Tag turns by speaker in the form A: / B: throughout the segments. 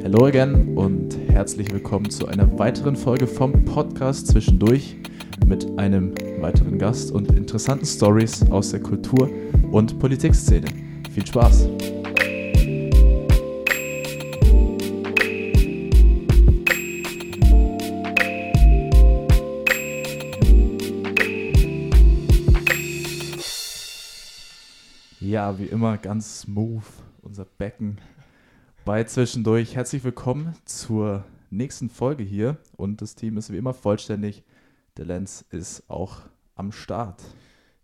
A: Hello again und herzlich willkommen zu einer weiteren Folge vom Podcast Zwischendurch mit einem weiteren Gast und interessanten Stories aus der Kultur- und Politikszene. Viel Spaß! Ja, wie immer ganz smooth unser Becken bei Zwischendurch. Herzlich willkommen zur nächsten Folge hier und das Team ist wie immer vollständig. Der Lenz ist auch am Start.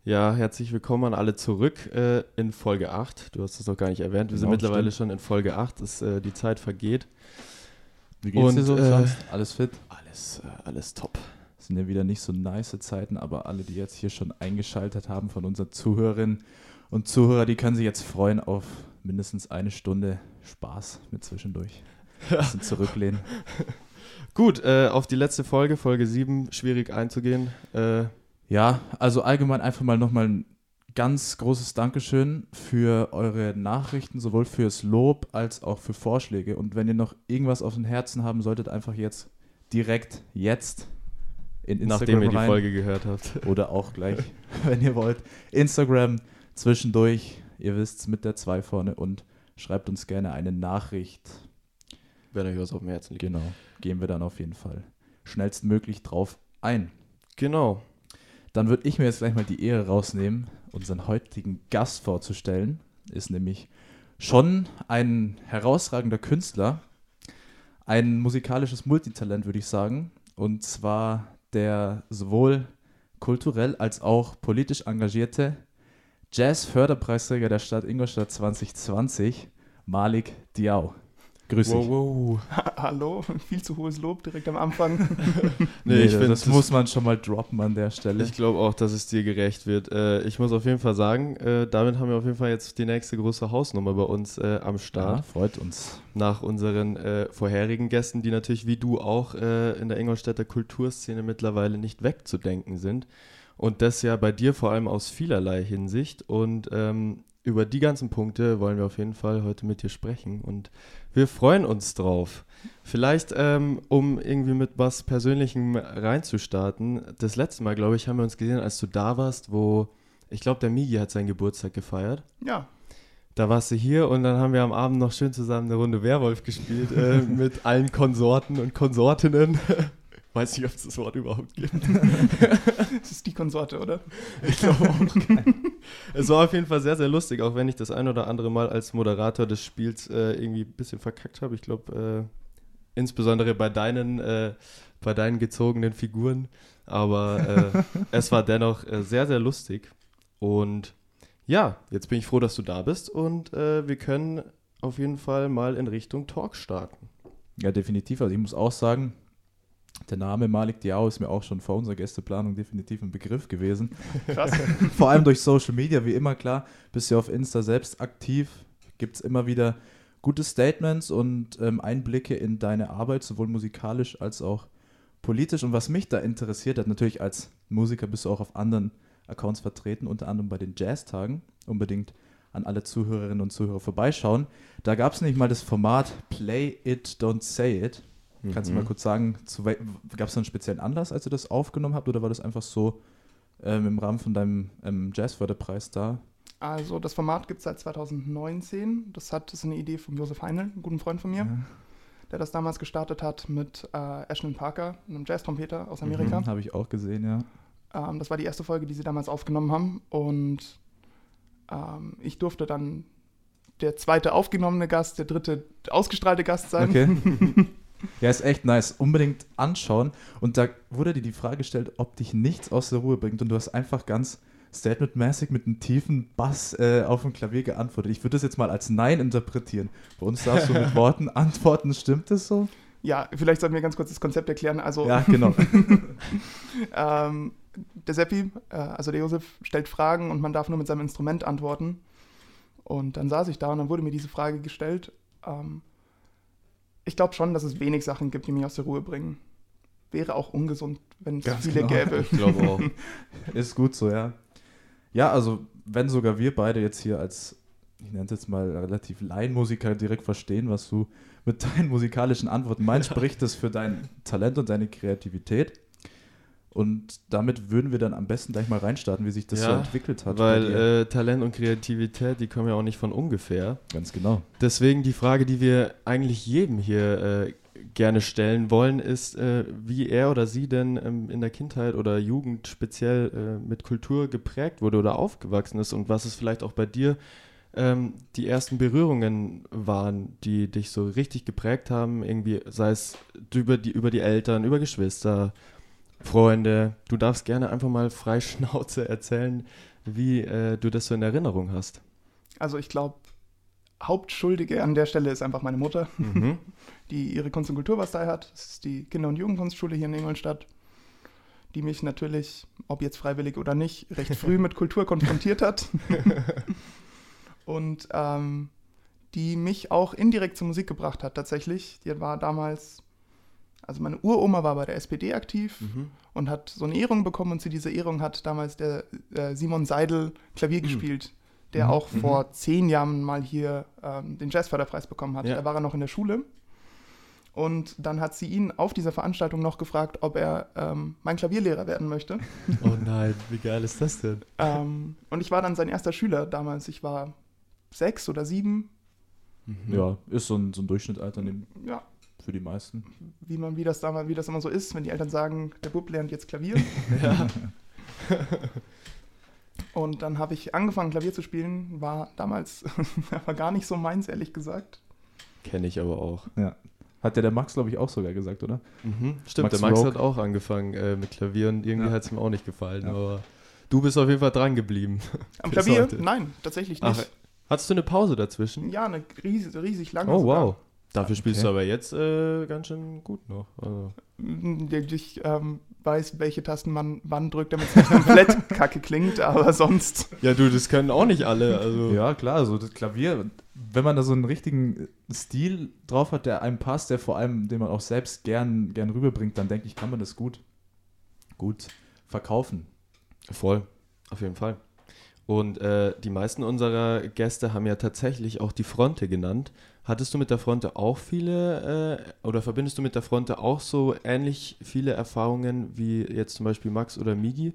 B: Ja, herzlich willkommen an alle zurück äh, in Folge 8. Du hast es noch gar nicht erwähnt. Wir
A: Genau,
B: sind mittlerweile
A: stimmt.
B: schon in Folge 8. Das, äh, die Zeit vergeht.
A: Wie geht's
B: Und,
A: dir so
B: äh,
A: sonst? Alles fit?
B: Alles, äh, alles top.
A: Das sind ja wieder nicht so nice Zeiten, aber alle, die jetzt hier schon eingeschaltet haben von unseren Zuhörerinnen und Zuhörer, die können sich jetzt freuen auf mindestens eine Stunde Spaß mit zwischendurch. Ein bisschen zurücklehnen.
B: Gut, äh, auf die letzte Folge, Folge 7, schwierig einzugehen. Äh,
A: Ja, also allgemein einfach mal nochmal ein ganz großes Dankeschön für eure Nachrichten, sowohl fürs Lob als auch für Vorschläge. Und wenn ihr noch irgendwas auf dem Herzen haben solltet, einfach jetzt direkt jetzt in Instagram
B: nachdem ihr die
A: rein.
B: Folge gehört habt.
A: Oder auch gleich, wenn ihr wollt. Instagram zwischendurch, ihr wisst's, mit der 2 vorne und schreibt uns gerne eine Nachricht.
B: Wenn euch was auf dem Herzen liegt.
A: Genau, gehen wir dann auf jeden Fall schnellstmöglich drauf ein.
B: Genau.
A: Dann würde ich mir jetzt gleich mal die Ehre rausnehmen, unseren heutigen Gast vorzustellen. Ist nämlich schon ein herausragender Künstler, ein musikalisches Multitalent, würde ich sagen. Und zwar der sowohl kulturell als auch politisch engagierte Jazz-Förderpreisträger der Stadt Ingolstadt 2020, Malik Diao. Grüß dich.
B: Wow, wow.
C: Hallo, viel zu hohes Lob direkt am Anfang.
B: Nee, ich
A: das,
B: find,
A: das
B: das-
A: muss man schon mal droppen an der Stelle.
B: Ich glaube auch, dass es dir gerecht wird. Äh, ich muss auf jeden Fall sagen, äh, damit haben wir auf jeden Fall jetzt die nächste große Hausnummer bei uns äh, am Start.
A: ja, freut uns.
B: nach unseren äh, vorherigen Gästen, die natürlich wie du auch äh, in der Ingolstädter Kulturszene mittlerweile nicht wegzudenken sind. Und das ja bei dir vor allem aus vielerlei Hinsicht. Und ähm, über die ganzen Punkte wollen wir auf jeden Fall heute mit dir sprechen. Und wir freuen uns drauf. Vielleicht, ähm, um irgendwie mit was Persönlichem reinzustarten. Das letzte Mal, glaube ich, haben wir uns gesehen, als du da warst, wo ich glaube, der Migi hat seinen Geburtstag gefeiert.
C: Ja,
B: Da warst du hier und dann haben wir am Abend noch schön zusammen eine Runde Werwolf gespielt äh, mit allen Konsorten und Konsortinnen. Weiß nicht, ob es das Wort überhaupt gibt.
C: es ist die Konsorte, oder?
B: Ich glaube auch. es war auf jeden Fall sehr, sehr lustig, auch wenn ich das ein oder andere Mal als Moderator des Spiels äh, irgendwie ein bisschen verkackt habe. Ich glaube, äh, insbesondere bei deinen, äh, bei deinen gezogenen Figuren. Aber äh, es war dennoch äh, sehr, sehr lustig. Und ja, jetzt bin ich froh, dass du da bist und äh, wir können auf jeden Fall mal in Richtung Talk starten.
A: Ja, definitiv. Also ich muss auch sagen, der Name Malik Diao ist mir auch schon vor unserer Gästeplanung definitiv ein Begriff gewesen.
C: Krass.
A: Vor allem durch Social Media, wie immer klar, bist du auf Insta selbst aktiv, gibt es immer wieder gute Statements und ähm, Einblicke in deine Arbeit, sowohl musikalisch als auch politisch. Und was mich da interessiert hat, natürlich als Musiker bist du auch auf anderen Accounts vertreten, unter anderem bei den Jazztagen. Unbedingt an alle Zuhörerinnen und Zuhörer vorbeischauen. Da gab es nicht mal das Format Play It, Don't Say It. Kannst du
B: Mhm.
A: mal kurz sagen, gab es da einen speziellen Anlass, als ihr das aufgenommen habt, oder war das einfach so ähm, im Rahmen von deinem ähm, Jazzförderpreis da?
C: Also, das Format gibt es seit 2019. Das hat das ist eine Idee von Josef Heinl, einem guten Freund von mir, der das damals gestartet hat mit äh, Ashton Parker, einem Jazz-Trompeter aus Amerika.
A: Mhm, Habe ich auch gesehen, ja.
C: Ähm, das war die erste Folge, die sie damals aufgenommen haben. Und ähm, ich durfte dann der zweite aufgenommene Gast, der dritte ausgestrahlte Gast sein.
A: Okay. ja, ist echt nice. Unbedingt anschauen. Und da wurde dir die Frage gestellt, ob dich nichts aus der Ruhe bringt. Und du hast einfach ganz statementmäßig mit einem tiefen Bass äh, auf dem Klavier geantwortet. Ich würde das jetzt mal als Nein interpretieren. Bei uns darfst du mit Worten antworten. Stimmt das so?
C: Ja, vielleicht sollten wir ganz kurz das Konzept erklären. Also,
A: Ja, genau.
C: ähm, der Seppi, äh, also der Josef, stellt Fragen und man darf nur mit seinem Instrument antworten. Und dann saß ich da und dann wurde mir diese Frage gestellt. Ähm, ich glaube schon, dass es wenig Sachen gibt, die mich aus der Ruhe bringen. Wäre auch ungesund, wenn es
A: Ganz
C: viele
A: genau.
C: gäbe.
B: Ich glaube auch.
A: Ist gut so, ja. Ja, also wenn sogar wir beide jetzt hier als, ich nenne es jetzt mal relativ Laienmusiker direkt verstehen, was du mit deinen musikalischen Antworten. Mein spricht das für dein Talent und deine Kreativität. Und damit würden wir dann am besten gleich mal reinstarten, wie sich das so
B: Ja,
A: entwickelt hat.
B: Weil äh, Talent und Kreativität, die kommen ja auch nicht von ungefähr.
A: Ganz genau.
B: Deswegen die Frage, die wir eigentlich jedem hier äh, gerne stellen wollen, ist, äh, wie er oder sie denn ähm, in der Kindheit oder Jugend speziell äh, mit Kultur geprägt wurde oder aufgewachsen ist und was es vielleicht auch bei dir ähm, die ersten Berührungen waren, die dich so richtig geprägt haben, irgendwie, sei es über die, über die Eltern, über Geschwister, Freunde. Du darfst gerne einfach mal frei Schnauze erzählen, wie äh, du das so in Erinnerung hast.
C: Also ich glaube, Hauptschuldige an der Stelle ist einfach meine Mutter,
B: Mhm.
C: die ihre Kunst- und Kulturbastei hat. Das ist die Kinder- und Jugendkunstschule hier in Ingolstadt, die mich natürlich, ob jetzt freiwillig oder nicht, recht früh mit Kultur konfrontiert hat. und ähm, die mich auch indirekt zur Musik gebracht hat, tatsächlich. Die war damals, also meine Uroma war bei der SPD aktiv
B: Mhm.
C: und hat so eine Ehrung bekommen und zu dieser Ehrung hat damals der äh, Simon Seidel Klavier gespielt, der
A: Mhm.
C: auch vor zehn Jahren mal hier ähm, den Jazzförderpreis bekommen hat.
B: Ja.
C: Da war er noch in der Schule. Und dann hat sie ihn auf dieser Veranstaltung noch gefragt, ob er ähm, mein Klavierlehrer werden möchte.
B: Oh nein, wie geil ist das denn?
C: ähm, und ich war dann sein erster Schüler damals. Ich war sechs oder sieben.
B: Mhm.
A: Ja, ist so ein, so ein Durchschnittsalter neben-
C: Ja,
A: für die meisten.
C: wie man, wie das damals, wie das immer so ist, wenn die Eltern sagen, der Bub lernt jetzt Klavier.
B: Ja.
C: Und dann habe ich angefangen, Klavier zu spielen. War damals aber gar nicht so meins, ehrlich gesagt.
B: Kenne ich aber auch.
A: Ja. Hat ja der Max, glaube ich, auch sogar gesagt, oder?
B: Mhm. Stimmt,
A: Max
B: der Max
A: Rogue.
B: hat auch angefangen äh, mit Klavier und irgendwie
A: Ja.
B: hat es ihm auch nicht gefallen.
A: Ja.
B: Aber du bist auf jeden Fall dran geblieben.
C: Am Klavier?
B: heute.
C: Nein, tatsächlich
B: Ach,
C: nicht.
B: hattest du eine Pause dazwischen?
C: ja, eine riesig, riesig lange.
B: oh
C: sogar.
B: wow. Dafür spielst
A: Okay.
B: du aber jetzt äh, ganz schön gut noch. Also.
C: Ich ähm, weiß, welche Tasten man wann drückt, damit es nicht komplett kacke klingt, aber sonst.
B: Ja, du, das können auch nicht alle. Also.
A: Ja, klar, so das Klavier, wenn man da so einen richtigen Stil drauf hat, der einem passt, der vor allem, den man auch selbst gern, gern rüberbringt, dann denke ich, kann man das gut, gut verkaufen.
B: Voll, auf jeden Fall. Und äh, die meisten unserer Gäste haben ja tatsächlich auch die Fronte genannt. Hattest du mit der Fronte auch viele äh, oder verbindest du mit der Fronte auch so ähnlich viele Erfahrungen wie jetzt zum Beispiel Max oder Migi?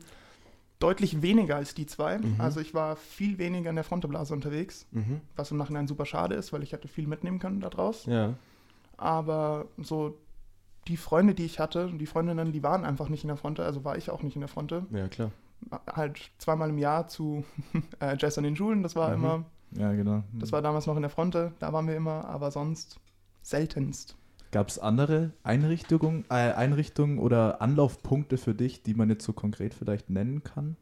C: Deutlich weniger als die zwei.
B: Mhm.
C: Also ich war viel weniger in der Fronteblase unterwegs,
B: Mhm.
C: was im Nachhinein super schade ist, weil ich hätte viel mitnehmen können da draus.
B: Ja.
C: Aber so die Freunde, die ich hatte, die Freundinnen, die waren einfach nicht in der Fronte, also war ich auch nicht in der Fronte.
B: Ja, klar.
C: Halt zweimal im Jahr zu äh, Jazz an den Schulen, das war
B: Mhm.
C: immer,
A: Ja, genau.
C: das war damals noch in der Fronte, da waren wir immer, aber sonst seltenst.
A: Gab es andere Einrichtungen, äh, Einrichtungen oder Anlaufpunkte für dich, die man jetzt so konkret vielleicht nennen kann?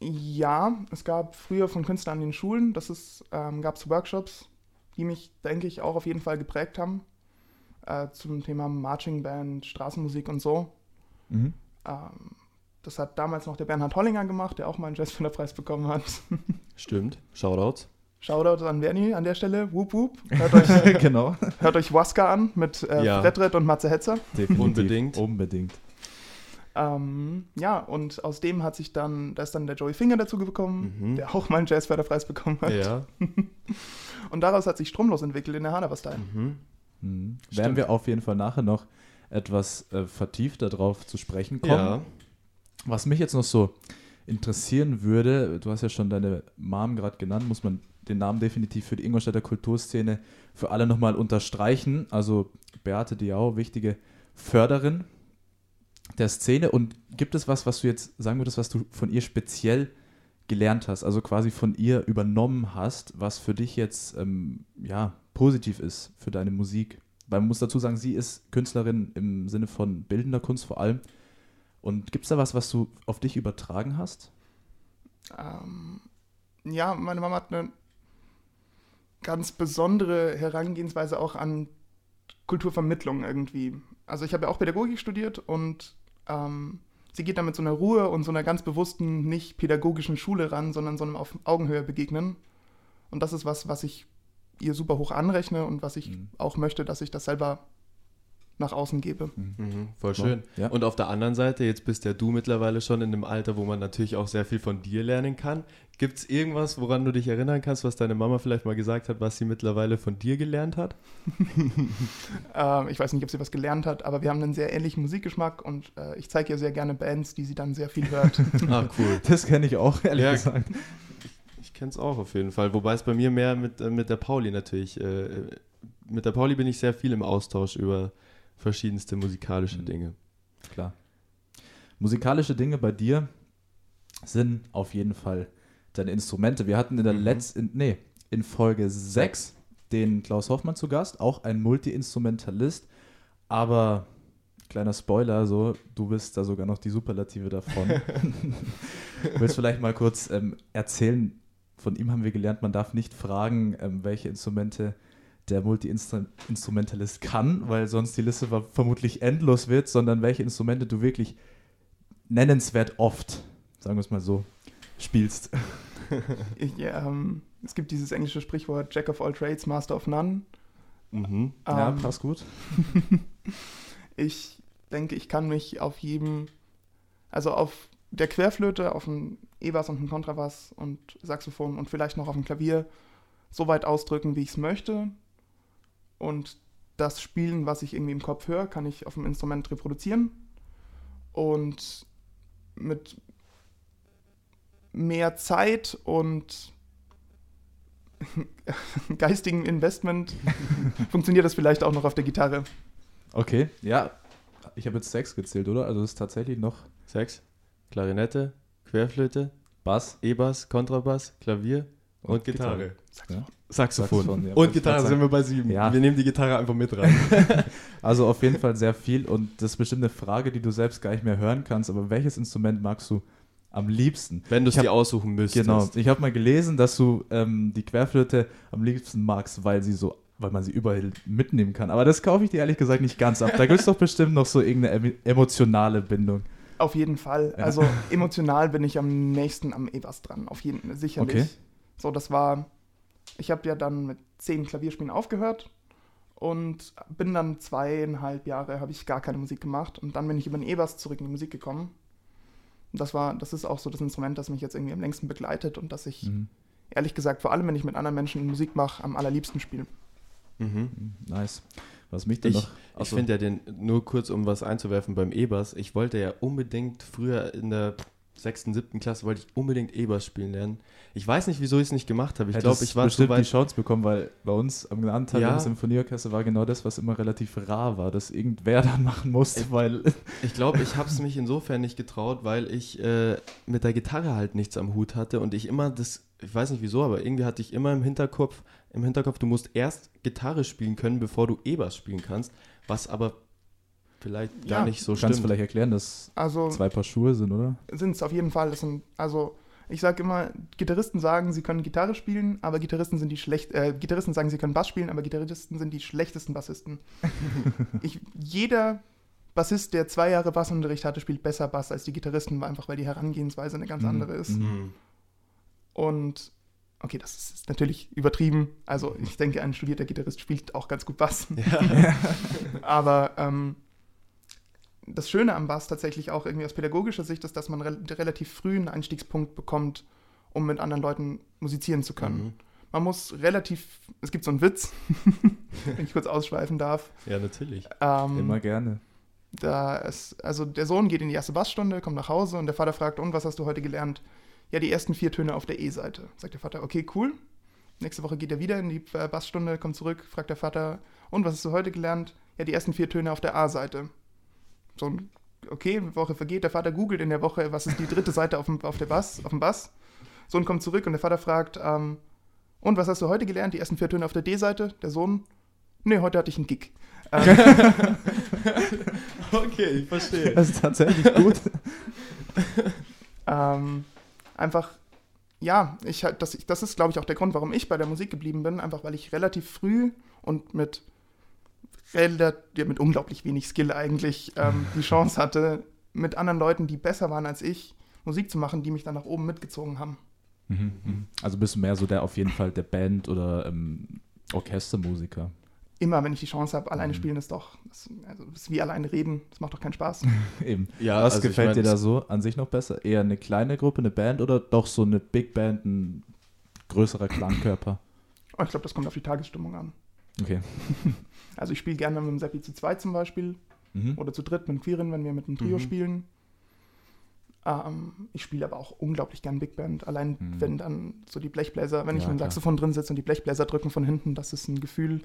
C: Ja, es gab früher von Künstlern an den Schulen, das ist, ähm, gab es Workshops, die mich, denke ich, auch auf jeden Fall geprägt haben. Äh, zum Thema Marching Band, Straßenmusik und so.
A: Mhm.
C: Ähm, das hat damals noch der Bernhard Hollinger gemacht, der auch mal einen Jazzfilterpreis bekommen hat.
B: Stimmt. Shoutouts.
C: Shoutout an Bernie an der Stelle. Whoop whoop. Hört euch,
A: genau.
C: hört euch Waska an mit äh,
B: Ja.
C: Fredred und Matze Hetzer.
A: Definitiv.
B: Unbedingt.
A: Unbedingt.
C: Ähm, ja, und aus dem hat sich dann, da ist dann der Joey Finger dazu gekommen,
B: Mhm.
C: der auch mal einen Jazzförderpreis bekommen hat.
B: Ja.
C: Und daraus hat sich Stromlos entwickelt in der Hanabastei.
B: Mhm.
A: Mhm. Werden wir auf jeden Fall nachher noch etwas äh, vertiefter drauf zu sprechen kommen.
B: Ja.
A: Was mich jetzt noch so interessieren würde, du hast ja schon deine Mom gerade genannt, muss man den Namen definitiv für die Ingolstädter Kulturszene für alle nochmal unterstreichen. Also Beate Diau, wichtige Förderin der Szene. Und gibt es was, was du jetzt sagen würdest, was du von ihr speziell gelernt hast, also quasi von ihr übernommen hast, was für dich jetzt ähm, ja, positiv ist für deine Musik? Weil man muss dazu sagen, sie ist Künstlerin im Sinne von bildender Kunst vor allem. Und gibt es da was, was du auf dich übertragen hast?
C: Ähm, ja, meine Mama hat eine ganz besondere Herangehensweise auch an Kulturvermittlung irgendwie. Also ich habe ja auch Pädagogik studiert und ähm, sie geht da mit so einer Ruhe und so einer ganz bewussten, nicht pädagogischen Schule ran, sondern so einem auf Augenhöhe begegnen. Und das ist was, was ich ihr super hoch anrechne und was ich
A: Mhm.
C: auch möchte, dass ich das selber nach außen gebe.
B: Mhm, voll schön.
A: Ja.
B: Und auf der anderen Seite, jetzt bist ja du mittlerweile schon in einem Alter, wo man natürlich auch sehr viel von dir lernen kann. Gibt es irgendwas, woran du dich erinnern kannst, was deine Mama vielleicht mal gesagt hat, was sie mittlerweile von dir gelernt hat?
C: Ähm, ich weiß nicht, ob sie was gelernt hat, aber wir haben einen sehr ähnlichen Musikgeschmack und äh, ich zeige ihr sehr gerne Bands, die sie dann sehr viel hört.
B: Ah, cool.
A: Das kenne ich auch, ehrlich
B: Ja.
A: gesagt.
B: Ich kenne es auch auf jeden Fall. Wobei es bei mir mehr mit, äh, mit der Pauli natürlich. Äh, mit der Pauli bin ich sehr viel im Austausch über verschiedenste musikalische
A: Mhm.
B: Dinge.
A: Klar. Musikalische Dinge bei dir sind auf jeden Fall deine Instrumente. Wir hatten in der
B: Mhm.
A: letzten, nee, in Folge 6 den Klaus Hoffmann zu Gast, auch ein Multi-Instrumentalist, aber kleiner Spoiler, so, du bist da sogar noch die Superlative davon. Willst vielleicht mal kurz ähm, erzählen, von ihm haben wir gelernt, man darf nicht fragen, ähm, welche Instrumente der Multi-Instrumentalist kann, weil sonst die Liste ver- vermutlich endlos wird, sondern welche Instrumente du wirklich nennenswert oft, sagen wir es mal so, spielst.
C: ich, ähm, es gibt dieses englische Sprichwort Jack of all trades, Master of none.
B: Mhm.
A: ja,
C: Ähm,
A: passt gut.
C: Ich denke, ich kann mich auf jedem, also auf der Querflöte, auf dem E-Bass und dem Kontrabass und Saxophon und vielleicht noch auf dem Klavier so weit ausdrücken, wie ich es möchte. Und das Spielen, was ich irgendwie im Kopf höre, kann ich auf dem Instrument reproduzieren. Und mit mehr Zeit und geistigem Investment funktioniert das vielleicht auch noch auf der Gitarre.
A: Okay, ja, ich habe jetzt sechs gezählt, oder? Also es ist tatsächlich noch
B: Sechs, Klarinette, Querflöte,
A: Bass.
B: E-Bass, Kontrabass, Klavier und, Gitarre.
A: Ja.
B: Saxophon.
A: Saxophon, ja,
B: und Gitarre sind wir bei sieben.
A: Ja.
B: Wir nehmen die Gitarre einfach mit rein.
A: Also auf jeden Fall sehr viel und das ist bestimmt eine Frage, die du selbst gar nicht mehr hören kannst, aber welches Instrument magst du am liebsten?
B: Wenn du es dir aussuchen müsstest.
A: Genau, ich habe mal gelesen, dass du ähm, die Querflöte am liebsten magst, weil sie so, weil man sie überall mitnehmen kann. Aber das kaufe ich dir ehrlich gesagt nicht ganz ab. Da gibt es doch bestimmt noch so irgendeine emo- emotionale Bindung.
C: Auf jeden Fall.
A: Ja.
C: Also emotional bin ich am nächsten am E-Bass dran. Auf jeden sicherlich.
A: Okay.
C: So, das war. Ich habe ja dann mit zehn Klavierspielen aufgehört und bin dann zweieinhalb Jahre habe ich gar keine Musik gemacht und dann bin ich über den E-Bass zurück in die Musik gekommen. Und das war, das ist auch so das Instrument, das mich jetzt irgendwie am längsten begleitet und das ich
A: Mhm.
C: ehrlich gesagt vor allem, wenn ich mit anderen Menschen Musik mache, am allerliebsten spiele.
B: Mhm.
A: Nice. Was mich dann
B: Ich,
A: noch.
B: ich
A: Achso.
B: finde ja den, nur kurz um was einzuwerfen beim E-Bass, ich wollte ja unbedingt früher in der sechsten, siebten Klasse wollte ich unbedingt E-Bass spielen lernen. Ich weiß nicht, wieso ich es nicht gemacht habe. Ich glaube, ich war zu
A: bestimmt die
B: weit.
A: Chance bekommen, weil bei uns am Anteil
B: Ja.
A: im Symphonieorchester war genau das, was immer relativ rar war, dass irgendwer dann machen musste, weil
B: Ich glaube, ich habe es mich insofern nicht getraut, weil ich äh, mit der Gitarre halt nichts am Hut hatte und ich immer das, ich weiß nicht wieso, aber irgendwie hatte ich immer im Hinterkopf, im Hinterkopf, du musst erst Gitarre spielen können, bevor du E-Bass spielen kannst, was aber vielleicht gar
C: Ja,
B: nicht so
A: du kannst
B: stimmt.
A: vielleicht erklären, dass
C: Also
A: zwei Paar Schuhe sind, oder?
C: sind es auf jeden Fall. Das sind, also ich sage immer, Gitarristen sagen, sie können Gitarre spielen, aber Gitarristen sind die schlecht. Äh, Gitarristen sagen, sie können Bass spielen, aber Gitarristen sind die schlechtesten Bassisten. ich, jeder Bassist, der zwei Jahre Bassunterricht hatte, spielt besser Bass als die Gitarristen, einfach weil die Herangehensweise eine ganz
A: Mhm.
C: andere ist.
A: Mhm.
C: Und okay, das ist, ist natürlich übertrieben. Also ich denke, ein studierter Gitarrist spielt auch ganz gut Bass.
B: Ja.
C: Aber ähm, das Schöne am Bass tatsächlich auch irgendwie aus pädagogischer Sicht ist, dass man rel relativ früh einen Einstiegspunkt bekommt, um mit anderen Leuten musizieren zu können.
B: Mhm.
C: Man muss relativ, es gibt so einen Witz, wenn ich kurz ausschweifen darf.
B: ja, natürlich.
C: Ähm,
A: Immer gerne.
C: da ist, also der Sohn geht in die erste Bassstunde, kommt nach Hause und der Vater fragt, und was hast du heute gelernt? Ja, die ersten vier Töne auf der E-Seite. Sagt der Vater, okay, cool. Nächste Woche geht er wieder in die äh, Bassstunde, kommt zurück, fragt der Vater, und was hast du heute gelernt? Ja, die ersten vier Töne auf der A-Seite. So ein, okay, eine Woche vergeht, der Vater googelt in der Woche, was ist die dritte Seite auf dem, auf der Bass, auf dem Bass. Sohn kommt zurück und der Vater fragt, ähm, und was hast du heute gelernt? Die ersten vier Töne auf der D-Seite. Der Sohn, nee, heute hatte ich einen Gig. Ähm,
B: Okay, ich verstehe.
A: Das ist tatsächlich gut.
C: Ähm, einfach, ja, ich, das, das ist, glaube ich, auch der Grund, warum ich bei der Musik geblieben bin. Einfach, weil ich relativ früh und mit, rela- ja, mit unglaublich wenig Skill eigentlich ähm, die Chance hatte, mit anderen Leuten, die besser waren als ich, Musik zu machen, die mich dann nach oben mitgezogen haben.
A: Mhm, mhm. Also bist du mehr so der auf jeden Fall der Band- oder ähm, Orchestermusiker.
C: immer, wenn ich die Chance habe, alleine
A: Mhm.
C: spielen ist doch, das, also, das ist wie alleine reden, das macht doch keinen Spaß.
A: Eben.
B: Ja,
A: Was
B: also ich
A: gefällt
B: mein,
A: dir da so an sich noch besser? Eher eine kleine Gruppe, eine Band oder doch so eine Big Band, ein größerer Klangkörper?
C: Aber ich glaube, das kommt auf die Tagesstimmung an.
A: Okay.
C: Also ich spiele gerne mit dem Seppi zu zweit zum Beispiel
A: Mhm.
C: oder zu dritt mit dem Quirin, wenn wir mit einem Trio
B: Mhm.
C: spielen. Ähm, ich spiele aber auch unglaublich gern Big Band. Allein
A: Mhm.
C: wenn dann so die Blechbläser, wenn ich
A: Ja,
C: mit dem. Saxophon drin sitze und die Blechbläser drücken von hinten, das ist ein Gefühl.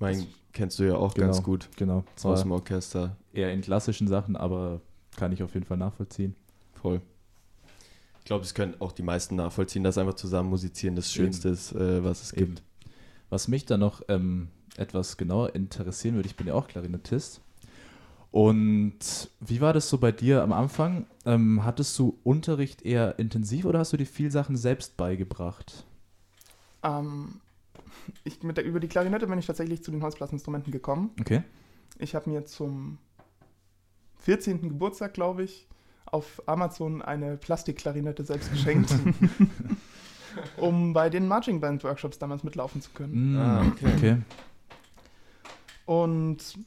B: mein, kennst du ja auch
A: Genau.
B: ganz gut
A: Genau.
B: aus dem Orchester.
A: eher in klassischen Sachen, aber kann ich auf jeden Fall nachvollziehen.
B: Voll. Ich glaube, es können auch die meisten nachvollziehen, dass einfach zusammen musizieren das Schönste ist, äh, was es
A: Eben.
B: gibt.
A: Was mich dann noch ähm, etwas genauer interessieren würde, ich bin ja auch Klarinettist. Und wie war das so bei dir am Anfang? Ähm, hattest du Unterricht eher intensiv oder hast du dir viel Sachen selbst beigebracht?
C: Ähm, ich, mit der, über die Klarinette bin ich tatsächlich zu den Holzblasinstrumenten gekommen.
A: Okay.
C: Ich habe mir zum 14. Geburtstag, glaube ich, auf Amazon eine Plastikklarinette selbst geschenkt, um bei den Marching Band Workshops damals mitlaufen zu können.
A: Mm,
B: Ah, okay.
A: okay.
C: Und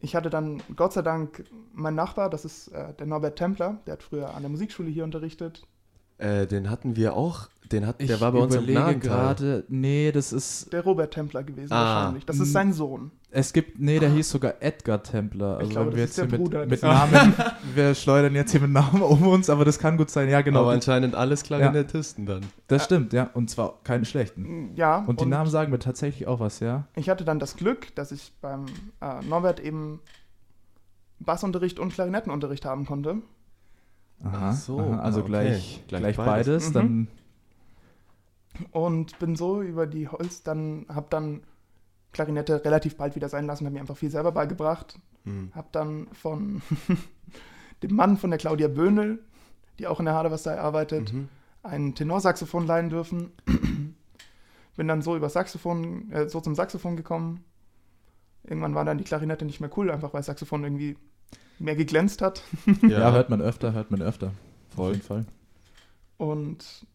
C: ich hatte dann Gott sei Dank mein Nachbar, das ist äh, der Norbert Templer, der hat früher an der Musikschule hier unterrichtet.
B: Äh, den hatten wir auch, den hat, der war bei uns im Gnadental.
A: gerade, nee, das ist,
C: Der Robert Templer gewesen
B: Ah.
C: wahrscheinlich. Das ist sein Sohn.
A: es gibt, nee, der hieß sogar Edgar Templer. Also
C: Ich glaube,
A: wir
C: das
A: jetzt
C: ist
A: hier mit, mit Namen, wir schleudern jetzt hier mit Namen um uns, aber das kann gut sein, ja genau.
B: Aber anscheinend alles Klarinettisten dann.
A: das stimmt, ja, und zwar keine schlechten.
C: Ja,
A: Und die Namen sagen mir tatsächlich auch was, ja?
C: Ich hatte dann das Glück, dass ich beim äh, Norbert eben Bassunterricht und Klarinettenunterricht haben konnte.
A: Aha,
B: Ach so,
A: aha, also
B: ah, okay.
A: gleich,
B: Gleich
A: gleich,
B: beides.
C: Mhm.
A: dann
C: Und bin so über die Holz, dann habe dann Klarinette relativ bald wieder sein lassen, habe mir einfach viel selber beigebracht.
B: Hm.
C: Habe dann von dem Mann von der Claudia Böhnel, die auch in der Haderwastei arbeitet,
B: Mhm.
C: ein Tenorsaxophon leihen dürfen. Bin dann so über Saxophon, äh, so zum Saxophon gekommen. Irgendwann war dann die Klarinette nicht mehr cool, einfach weil Saxophon irgendwie mehr geglänzt hat.
A: ja. hört man öfter, hört man öfter. Auf
B: Voll.
A: jeden Fall.
C: Und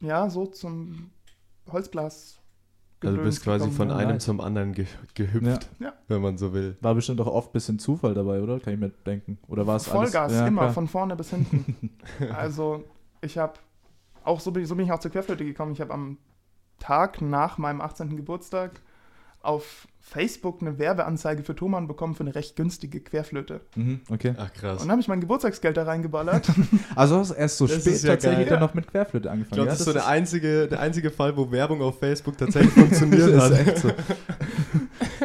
C: ja, so zum Holzblas.
B: Also du bist quasi von einem zum anderen ge gehüpft,
C: Ja.
B: wenn man so will.
A: War bestimmt auch oft ein bisschen Zufall dabei, oder? Kann ich mir denken. Oder war es alles?
C: Vollgas,
A: Ja,
C: immer,
A: klar.
C: von vorne bis hinten. also ich habe auch, so bin, so bin ich auch zur Querflöte gekommen. Ich habe am Tag nach meinem 18. Geburtstag auf Facebook eine Werbeanzeige für Thomann bekommen für eine recht günstige Querflöte.
A: Mhm, okay.
B: Ach krass.
C: Und dann habe ich mein Geburtstagsgeld da reingeballert.
A: Also hast du erst so
B: Das
A: spät
B: ja
A: tatsächlich
B: geil.
A: dann noch mit Querflöte
B: Ich
A: angefangen.
B: glaube,
A: ja?
B: das ist so der einzige, der einzige Fall, wo Werbung auf Facebook tatsächlich funktioniert
A: das
B: hat.
A: ist echt so.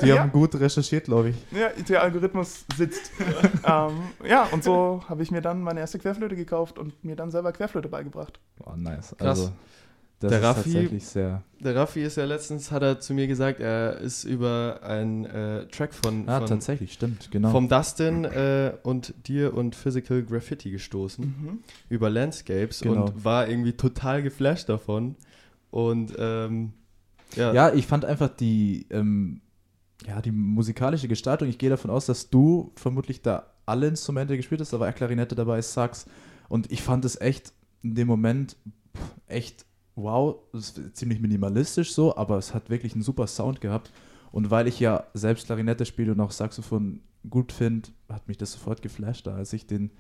A: Die
C: Ja.
A: haben gut recherchiert, glaube ich.
C: ja, der Algorithmus sitzt. ähm, ja, und so habe ich mir dann meine erste Querflöte gekauft und mir dann selber Querflöte beigebracht.
A: Oh, nice.
B: Krass.
A: Also, das
B: Der
A: ist
B: Raffi-
A: tatsächlich sehr.
B: Der Raffi ist ja letztens, hat er zu mir gesagt, er ist über einen äh, Track von,
A: Ah,
B: von
A: tatsächlich, stimmt, genau.
B: vom Dustin äh, und dir und Physical Graffiti gestoßen
C: Mhm.
B: über Landscapes
A: Genau.
B: und war irgendwie total geflasht davon. Und ähm, ja,
A: Ja, ich fand einfach die, ähm, ja, die musikalische Gestaltung. Ich gehe davon aus, dass du vermutlich da alle Instrumente gespielt hast. Da war Klarinette dabei, Sax. Und ich fand es echt in dem Moment pff, echt wow. Ziemlich minimalistisch so, aber es hat wirklich einen super Sound gehabt. Und weil ich ja selbst Klarinette spiele und auch Saxophon gut finde, hat mich das sofort geflasht, da, als ich den,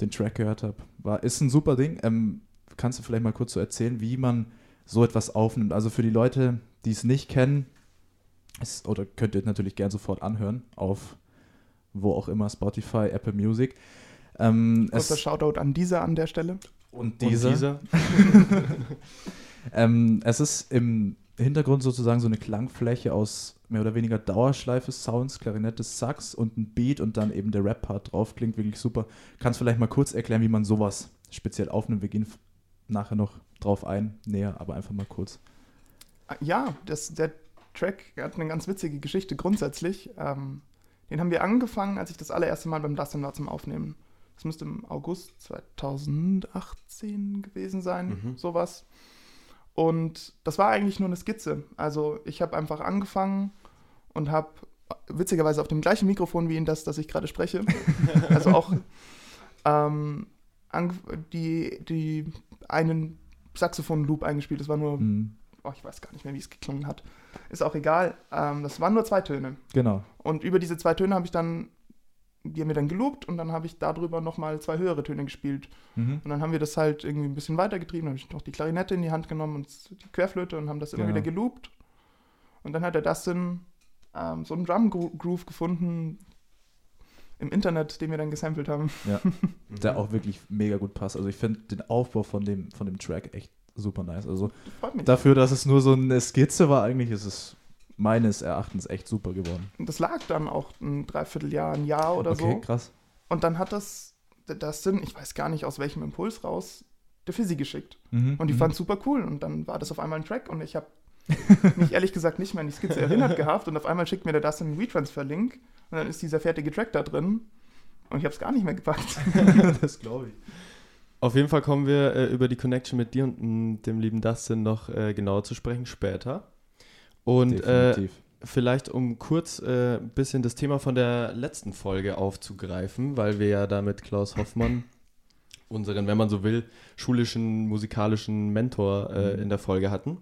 A: den Track gehört habe. War, ist ein super Ding. Ähm, kannst du vielleicht mal kurz so erzählen, wie man so etwas aufnimmt? Also für die Leute, die es nicht kennen, ist, oder könnt ihr natürlich gern sofort anhören auf wo auch immer, Spotify, Apple Music. Ähm,
C: Kurzer Shoutout an dieser an der Stelle.
A: Und
B: und
A: dieser,
B: dieser.
A: ähm, es ist im Hintergrund sozusagen so eine Klangfläche aus mehr oder weniger Dauerschleife, Sounds, Klarinette, Sax und ein Beat und dann eben der Rap-Part drauf. Klingt wirklich super. Kannst du vielleicht mal kurz erklären, wie man sowas speziell aufnimmt? Wir gehen nachher noch drauf ein, näher, aber einfach mal kurz.
C: Ah, Ja, das, der Track hat eine ganz witzige Geschichte grundsätzlich. Ähm, den haben wir angefangen, als ich das allererste Mal beim Dustin war zum Aufnehmen. Das müsste im August 2018 gewesen sein,
B: Mhm.
C: sowas. Und das war eigentlich nur eine Skizze. Also ich habe einfach angefangen und habe witzigerweise auf dem gleichen Mikrofon wie in das, das ich gerade spreche. also auch ähm, die, die einen Saxophon-Loop eingespielt. Das war nur
A: Mhm.
C: oh, ich weiß gar nicht mehr, wie es geklungen hat. Ist auch egal. Ähm, das waren nur zwei Töne.
A: Genau.
C: Und über diese zwei Töne habe ich dann, die haben wir dann geloopt und dann habe ich darüber nochmal zwei höhere Töne gespielt.
A: Mhm.
C: Und dann haben wir das halt irgendwie ein bisschen weitergetrieben. Dann habe ich noch die Klarinette in die Hand genommen und die Querflöte und haben das immer
A: Genau.
C: wieder geloopt. Und dann hat der Dustin ähm, so einen Drum-Groove gefunden im Internet, den wir dann gesampelt haben.
A: Der auch wirklich mega gut passt. Also ich finde den Aufbau von dem, von dem Track echt super nice. Also
C: Das
A: dafür, dass es nur so eine Skizze war, eigentlich ist es meines Erachtens echt super geworden.
C: Und das lag dann auch ein Dreivierteljahr, ein Jahr oder
A: okay,
C: so.
A: krass.
C: Und dann hat das der Dustin, ich weiß gar nicht aus welchem Impuls raus, der Fizzy geschickt.
A: Mhm.
C: Und die
A: mhm.
C: fand super cool. Und dann war das auf einmal ein Track und ich habe mich ehrlich gesagt nicht mehr an die Skizze erinnert gehabt. Und auf einmal schickt mir der Dustin einen WeTransfer-Link und dann ist dieser fertige Track da drin. Und ich habe es gar nicht mehr gepackt.
A: das glaube ich.
B: Auf jeden Fall kommen wir äh, über die Connection mit dir und m, dem lieben Dustin noch äh, genauer zu sprechen später. Und äh, vielleicht um kurz äh, ein bisschen das Thema von der letzten Folge aufzugreifen, weil wir ja da mit Klaus Hoffmann, unseren, wenn man so will, schulischen musikalischen Mentor äh,
A: Mhm.
B: in der Folge hatten.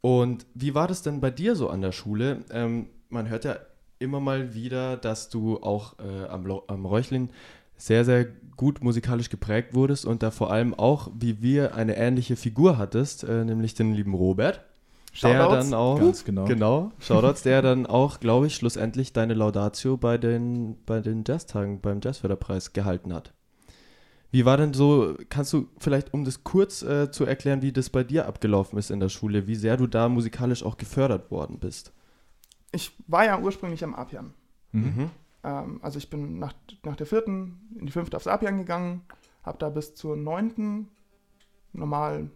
B: Und wie war das denn bei dir so an der Schule? Ähm, man hört ja immer mal wieder, dass du auch äh, am, am Räuchlin sehr, sehr gut musikalisch geprägt wurdest und da vor allem auch, wie wir, eine ähnliche Figur hattest, äh, nämlich den lieben Robert. Der dann auch,
A: Ganz genau.
B: genau, Shoutouts, der dann auch, glaube ich, schlussendlich deine Laudatio bei den, bei den Jazztagen, beim Jazzförderpreis gehalten hat. Wie war denn so, kannst du vielleicht, um das kurz äh, zu erklären, wie das bei dir abgelaufen ist in der Schule, wie sehr du da musikalisch auch gefördert worden bist?
C: Ich war ja ursprünglich am Apian.
A: Mhm.
C: Ähm, also ich bin nach, nach der vierten in die fünfte aufs Apian gegangen, habe da bis zur neunten normal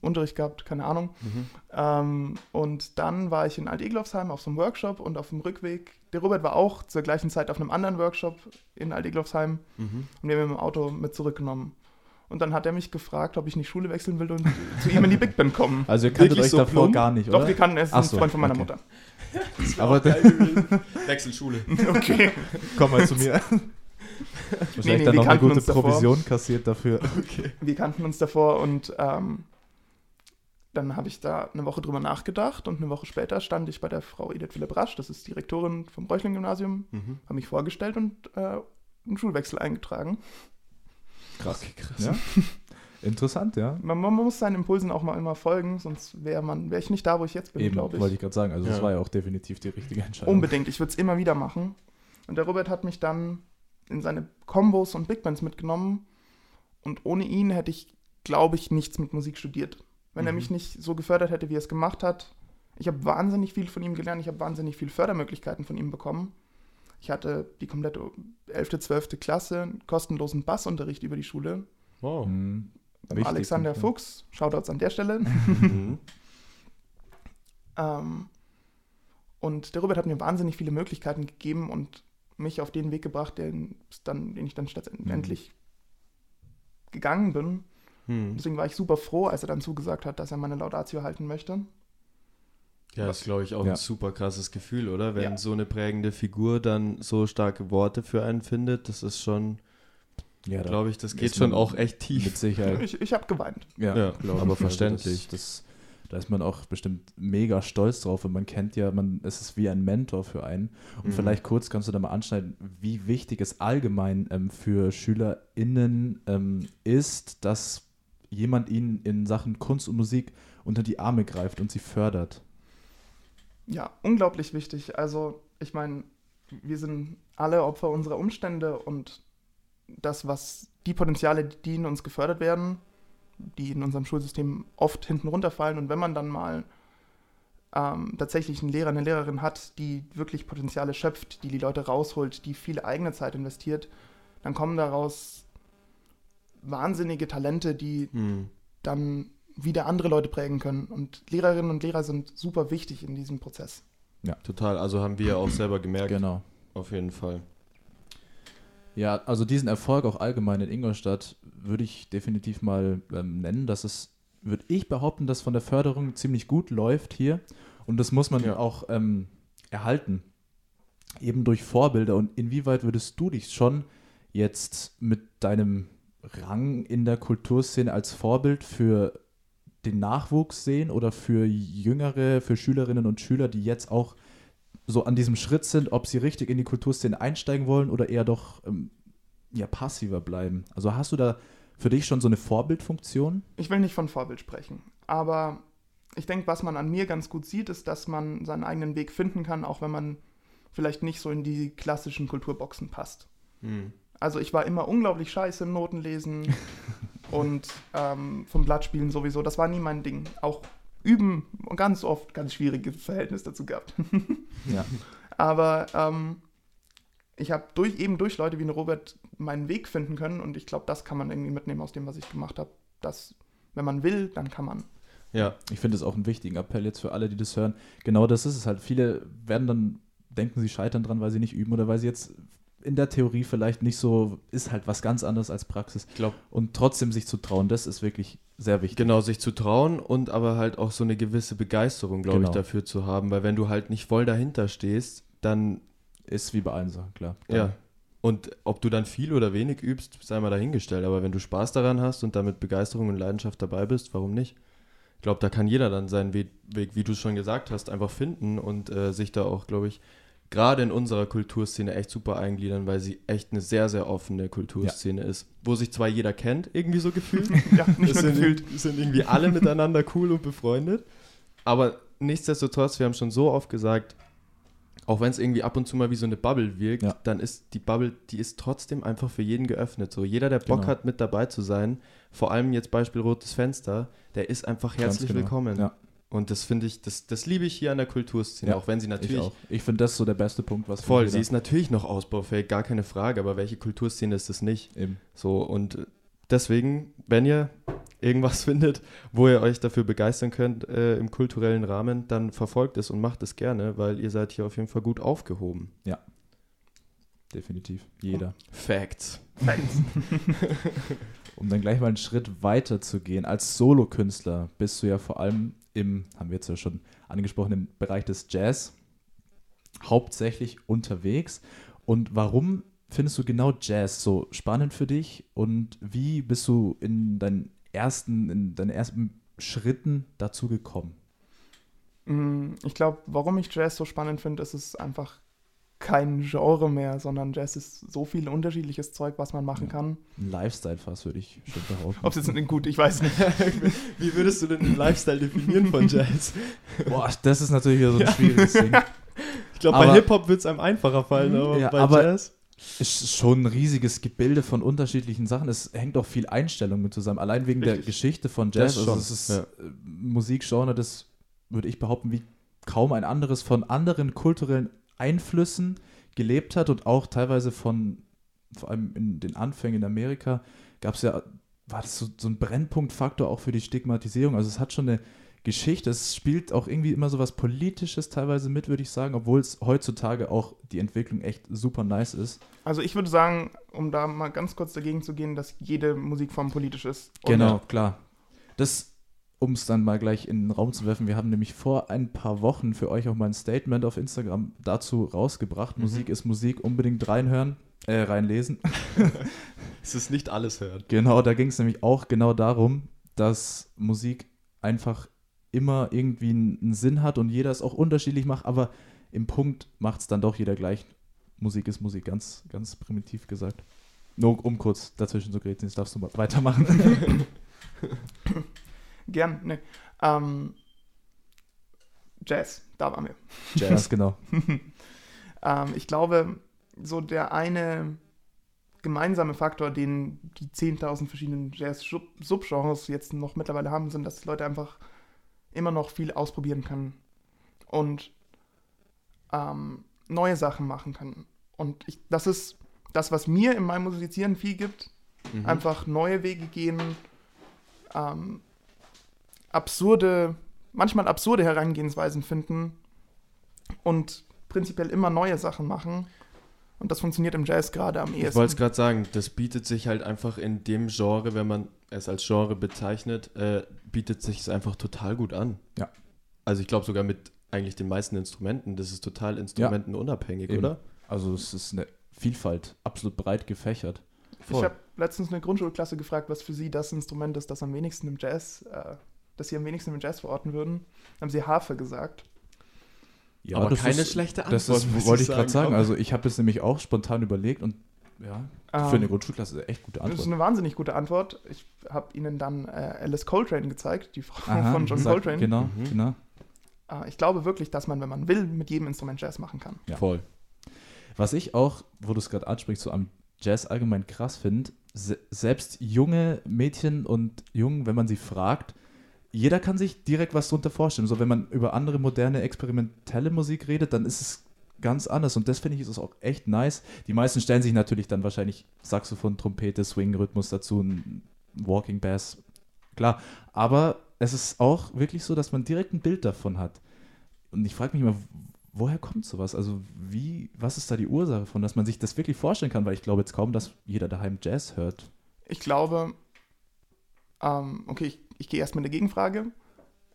C: Unterricht gehabt, keine Ahnung.
B: Mhm.
C: Ähm, und dann war ich in Alt-Eglofsheim auf so einem Workshop und auf dem Rückweg, der Robert war auch zur gleichen Zeit auf einem anderen Workshop in Alt-Eglofsheim
B: Mhm.
C: und wir haben ihn im Auto mit zurückgenommen. Und dann hat er mich gefragt, ob ich nicht Schule wechseln will und zu ihm in die Big Band kommen.
A: Also ihr kanntet euch
B: so
A: davor
B: plump?
A: gar nicht,
C: Doch,
A: oder?
C: wir kannten, er ist
A: Ach
C: ein
A: so,
C: Freund von meiner
A: okay.
C: Mutter.
A: Aber
B: Wechselschule.
C: Okay.
A: komm mal zu mir. Wahrscheinlich
C: nee,
A: dann
C: wir
A: noch eine
C: kannten
A: gute
C: uns davor.
A: Provision kassiert dafür.
C: Wir kannten uns davor und ähm, dann habe ich da eine Woche drüber nachgedacht und eine Woche später stand ich bei der Frau Edith Philipp Rasch, das ist Direktorin vom Reuchling-Gymnasium,
B: Mhm.
C: habe mich vorgestellt und äh, einen Schulwechsel eingetragen.
A: Krass. Ja? Interessant, ja.
C: Man, man muss seinen Impulsen auch mal immer folgen, sonst wäre man wäre ich nicht da, wo ich jetzt bin,
A: Eben,
C: glaube
A: wollte
C: ich.
A: ich gerade sagen. Also das
B: Ja.
A: war ja auch definitiv die richtige Entscheidung.
C: Unbedingt, ich würde es immer wieder machen. Und der Robert hat mich dann in seine Combos und Big Bands mitgenommen und ohne ihn hätte ich, glaube ich, nichts mit Musik studiert. Wenn er
B: Mhm.
C: mich nicht so gefördert hätte, wie er es gemacht hat. Ich habe wahnsinnig viel von ihm gelernt, ich habe wahnsinnig viel Fördermöglichkeiten von ihm bekommen. Ich hatte die komplette 11., 12. Klasse, kostenlosen Bassunterricht über die Schule.
B: Wow.
A: Mhm.
C: Beim
A: Wichtig,
C: Alexander
A: ja.
C: Fuchs, Shoutouts an der Stelle.
B: Mhm.
C: Ähm, und der Robert hat mir wahnsinnig viele Möglichkeiten gegeben und mich auf den Weg gebracht, den, dann, den ich dann letztendlich gegangen bin.
B: Mhm.
C: Deswegen war ich super froh, als er dann zugesagt hat, dass er meine Laudatio halten möchte.
B: Ja, das ist, glaube ich, auch
A: Ja.
B: ein super krasses Gefühl, oder? Wenn
C: Ja.
B: so eine prägende Figur dann so starke Worte für einen findet, das ist schon,
A: Ja,
B: glaube ich, das geht schon auch echt
A: mit
B: tief.
A: Sicherheit.
C: Ich, ich habe geweint.
A: Ja,
B: Ja,
A: glaub
B: aber
A: ich.
B: verständlich.
A: Also das, das, da ist man auch bestimmt mega stolz drauf und man kennt ja, man, es ist wie ein Mentor für einen. Und
B: Mhm.
A: vielleicht kurz kannst du da mal anschneiden, wie wichtig es allgemein ähm, für SchülerInnen ähm, ist, dass jemand ihnen in Sachen Kunst und Musik unter die Arme greift und sie fördert.
C: Ja, unglaublich wichtig. Also, ich meine, wir sind alle Opfer unserer Umstände und das, was die Potenziale, die in uns gefördert werden, die in unserem Schulsystem oft hinten runterfallen. Und wenn man dann mal ähm, tatsächlich einen Lehrer, eine Lehrerin hat, die wirklich Potenziale schöpft, die die Leute rausholt, die viel eigene Zeit investiert, dann kommen daraus wahnsinnige Talente, die
B: Mhm.
C: dann wieder andere Leute prägen können. Und Lehrerinnen und Lehrer sind super wichtig in diesem Prozess.
B: Total, also haben wir auch selber gemerkt,
A: Genau.
B: auf jeden Fall.
A: Ja, also diesen Erfolg auch allgemein in Ingolstadt würde ich definitiv mal ähm, nennen, dass es, würde ich behaupten, dass von der Förderung ziemlich gut läuft hier und das muss man
B: Ja.
A: auch ähm, erhalten, eben durch Vorbilder und inwieweit würdest du dich schon jetzt mit deinem Rang in der Kulturszene als Vorbild für den Nachwuchs sehen oder für jüngere, für Schülerinnen und Schüler, die jetzt auch so an diesem Schritt sind, ob sie richtig in die Kulturszene einsteigen wollen oder eher doch ähm, ja, passiver bleiben? Also hast du da für dich schon so eine Vorbildfunktion?
C: Ich will nicht von Vorbild sprechen, aber ich denke, was man an mir ganz gut sieht, ist, dass man seinen eigenen Weg finden kann, auch wenn man vielleicht nicht so in die klassischen Kulturboxen passt.
B: Hm.
C: Also ich war immer unglaublich scheiße im Notenlesen und ähm, vom Blattspielen sowieso. Das war nie mein Ding. Auch üben ganz oft ganz schwieriges Verhältnis dazu gehabt.
A: Ja.
C: Aber ähm, ich habe durch, eben durch Leute wie den Robert meinen Weg finden können und ich glaube, das kann man irgendwie mitnehmen aus dem, was ich gemacht habe. Dass, wenn man will, dann kann man.
B: Ja,
A: Ich finde es auch einen wichtigen Appell jetzt für alle, die das hören. Genau das ist es halt. Viele werden dann denken, sie scheitern dran, weil sie nicht üben oder weil sie jetzt in der Theorie vielleicht nicht so, ist halt was ganz anderes als Praxis.
B: ich glaube,
A: Und trotzdem sich zu trauen, das ist wirklich sehr wichtig.
B: genau, sich zu trauen und aber halt auch so eine gewisse Begeisterung, glaube
A: Genau.
B: ich, dafür zu haben, weil wenn du halt nicht voll dahinter stehst, dann,
A: Ist wie bei allen Sachen, klar.
B: ja. Und ob du dann viel oder wenig übst, sei mal dahingestellt. Aber wenn du Spaß daran hast und damit Begeisterung und Leidenschaft dabei bist, warum nicht? Ich glaube, da kann jeder dann seinen We Weg, wie du es schon gesagt hast, einfach finden und äh, sich da auch, glaube ich, gerade in unserer Kulturszene echt super eingliedern, weil sie echt eine sehr, sehr offene Kulturszene ist. Wo sich zwar jeder kennt, irgendwie so gefühlt.
C: Ja, nicht
B: es
C: nur
B: sind,
C: gefühlt.
B: sind irgendwie alle miteinander cool und befreundet. Aber nichtsdestotrotz, wir haben schon so oft gesagt, auch wenn es irgendwie ab und zu mal wie so eine Bubble wirkt,
A: Ja.
B: dann ist die Bubble, die ist trotzdem einfach für jeden geöffnet. So jeder, der Bock
A: Genau.
B: hat, mit dabei zu sein, vor allem jetzt Beispiel Rotes Fenster, der ist einfach herzlich
A: genau.
B: willkommen.
A: Ja,
B: Und das finde ich, das, das liebe ich hier an der Kulturszene,
A: Ja,
B: auch wenn sie
A: ich
B: natürlich
A: auch. Ich finde das so der beste Punkt, was
B: voll, sie ist natürlich noch ausbaufähig, gar keine Frage, aber welche Kulturszene ist das nicht?
A: eben.
B: So, und deswegen, wenn ihr irgendwas findet, wo ihr euch dafür begeistern könnt äh, im kulturellen Rahmen, dann verfolgt es und macht es gerne, weil ihr seid hier auf jeden Fall gut aufgehoben.
A: definitiv. Jeder.
B: Facts.
A: Um dann gleich mal einen Schritt weiter zu gehen, als Solokünstler bist du ja vor allem im, haben wir jetzt ja schon angesprochen, im Bereich des Jazz hauptsächlich unterwegs. Und warum findest du genau Jazz so spannend für dich? Und wie bist du in deinen ersten, in deinen ersten Schritten dazu gekommen?
C: Mm, Ich glaube, warum ich Jazz so spannend finde, ist es einfach kein Genre mehr, sondern Jazz ist so viel unterschiedliches Zeug, was man machen
A: Ja.
C: kann.
A: Ein Lifestyle fast, würde ich schon behaupten.
C: Ob es jetzt gut, ich weiß nicht.
B: Wie würdest du denn den Lifestyle definieren von Jazz?
A: Boah, das ist natürlich wieder so ein
B: Ja.
A: schwieriges Ding.
B: Ich glaube, bei Hip-Hop wird es einem einfacher fallen, aber
A: Ja,
B: bei
A: aber-
B: Jazz?
A: ist schon ein riesiges Gebilde von unterschiedlichen Sachen. Es hängt auch viel Einstellung mit zusammen. Allein wegen der
C: Richtig.
A: Geschichte von Jazz.
B: Das
A: Also es ist
B: ja.
A: äh, Musikgenre, das würde ich behaupten, wie kaum ein anderes von anderen kulturellen Einflüssen gelebt hat und auch teilweise von, vor allem in den Anfängen in Amerika, gab es ja, war das so, so ein Brennpunktfaktor auch für die Stigmatisierung. Also es hat schon eine Geschichte, es spielt auch irgendwie immer so was Politisches teilweise mit, würde ich sagen, obwohl es heutzutage auch die Entwicklung echt super nice ist.
C: Also ich würde sagen, um da mal ganz kurz dagegen zu gehen, dass jede Musikform politisch ist.
A: Genau, klar. Das, um es dann mal gleich in den Raum zu werfen, wir haben nämlich vor ein paar Wochen für euch auch mal ein Statement auf Instagram dazu rausgebracht.
B: Mhm.
A: Musik ist Musik, unbedingt reinhören, äh, reinlesen.
B: Es ist nicht alles hören.
A: genau, da ging es nämlich auch genau darum, dass Musik einfach immer irgendwie einen, Sinn hat und jeder es auch unterschiedlich macht, aber im Punkt macht es dann doch jeder gleich. Musik ist Musik, ganz, ganz primitiv gesagt. Nur um kurz dazwischen zu grätschen, jetzt darfst du mal weitermachen.
C: Gern, ne. Ähm, Jazz, da waren wir.
A: Jazz, genau.
C: Ähm, ich glaube, so der eine gemeinsame Faktor, den die 10.000 verschiedenen Jazz-Subgenres jetzt noch mittlerweile haben, sind, dass Leute einfach immer noch viel ausprobieren können und ähm, neue Sachen machen können. Und ich, das ist das, was mir in meinem Musizieren viel gibt.
B: Mhm.
C: Einfach neue Wege gehen, ähm, absurde, manchmal absurde Herangehensweisen finden und prinzipiell immer neue Sachen machen. Und das funktioniert im Jazz gerade am
B: Ich
C: ehesten.
B: wollte es gerade sagen, das bietet sich halt einfach in dem Genre, wenn man es als Genre bezeichnet, äh, bietet sich es einfach total gut an.
A: Ja.
B: Also ich glaube sogar mit eigentlich den meisten Instrumenten, das ist total instrumentenunabhängig,
A: Eben.
B: oder?
A: Also es ist eine Vielfalt, absolut breit gefächert.
C: ich habe letztens eine Grundschulklasse gefragt, was für sie das Instrument ist, das am wenigsten im Jazz äh, dass sie am wenigsten mit Jazz verorten würden. Haben sie Harfe gesagt.
A: Ja,
B: aber
A: das
B: keine
A: ist,
B: schlechte Antwort.
A: Das ist,
B: muss
A: wollte ich gerade sagen. Also ich habe das nämlich auch spontan überlegt und ja,
C: Ähm,
A: für eine Grundschulklasse echt gute
C: Das ist
A: Antwort.
C: eine wahnsinnig gute Antwort. Ich habe ihnen dann äh, Alice Coltrane gezeigt, die Frau
A: Aha,
C: von John Coltrane.
A: Genau,
B: Mhm.
A: genau.
C: Äh, ich glaube wirklich, dass man, wenn man will, mit jedem Instrument Jazz machen kann.
A: Ja.
B: Voll.
A: Was ich auch, wo du es gerade ansprichst, so am Jazz allgemein krass finde, se selbst junge Mädchen und Jungen, wenn man sie fragt, jeder kann sich direkt was drunter vorstellen. So, wenn man über andere moderne, experimentelle Musik redet, dann ist es ganz anders. Und das finde ich ist auch echt nice. Die meisten stellen sich natürlich dann wahrscheinlich Saxophon, Trompete, Swing-Rhythmus dazu, ein Walking Bass. Klar. Aber es ist auch wirklich so, dass man direkt ein Bild davon hat. Und ich frage mich mal, woher kommt sowas? Also wie, was ist da die Ursache von, dass man sich das wirklich vorstellen kann? Weil ich glaube jetzt kaum, dass jeder daheim Jazz hört.
C: Ich glaube, ähm, okay, ich, ich gehe erst mit der Gegenfrage.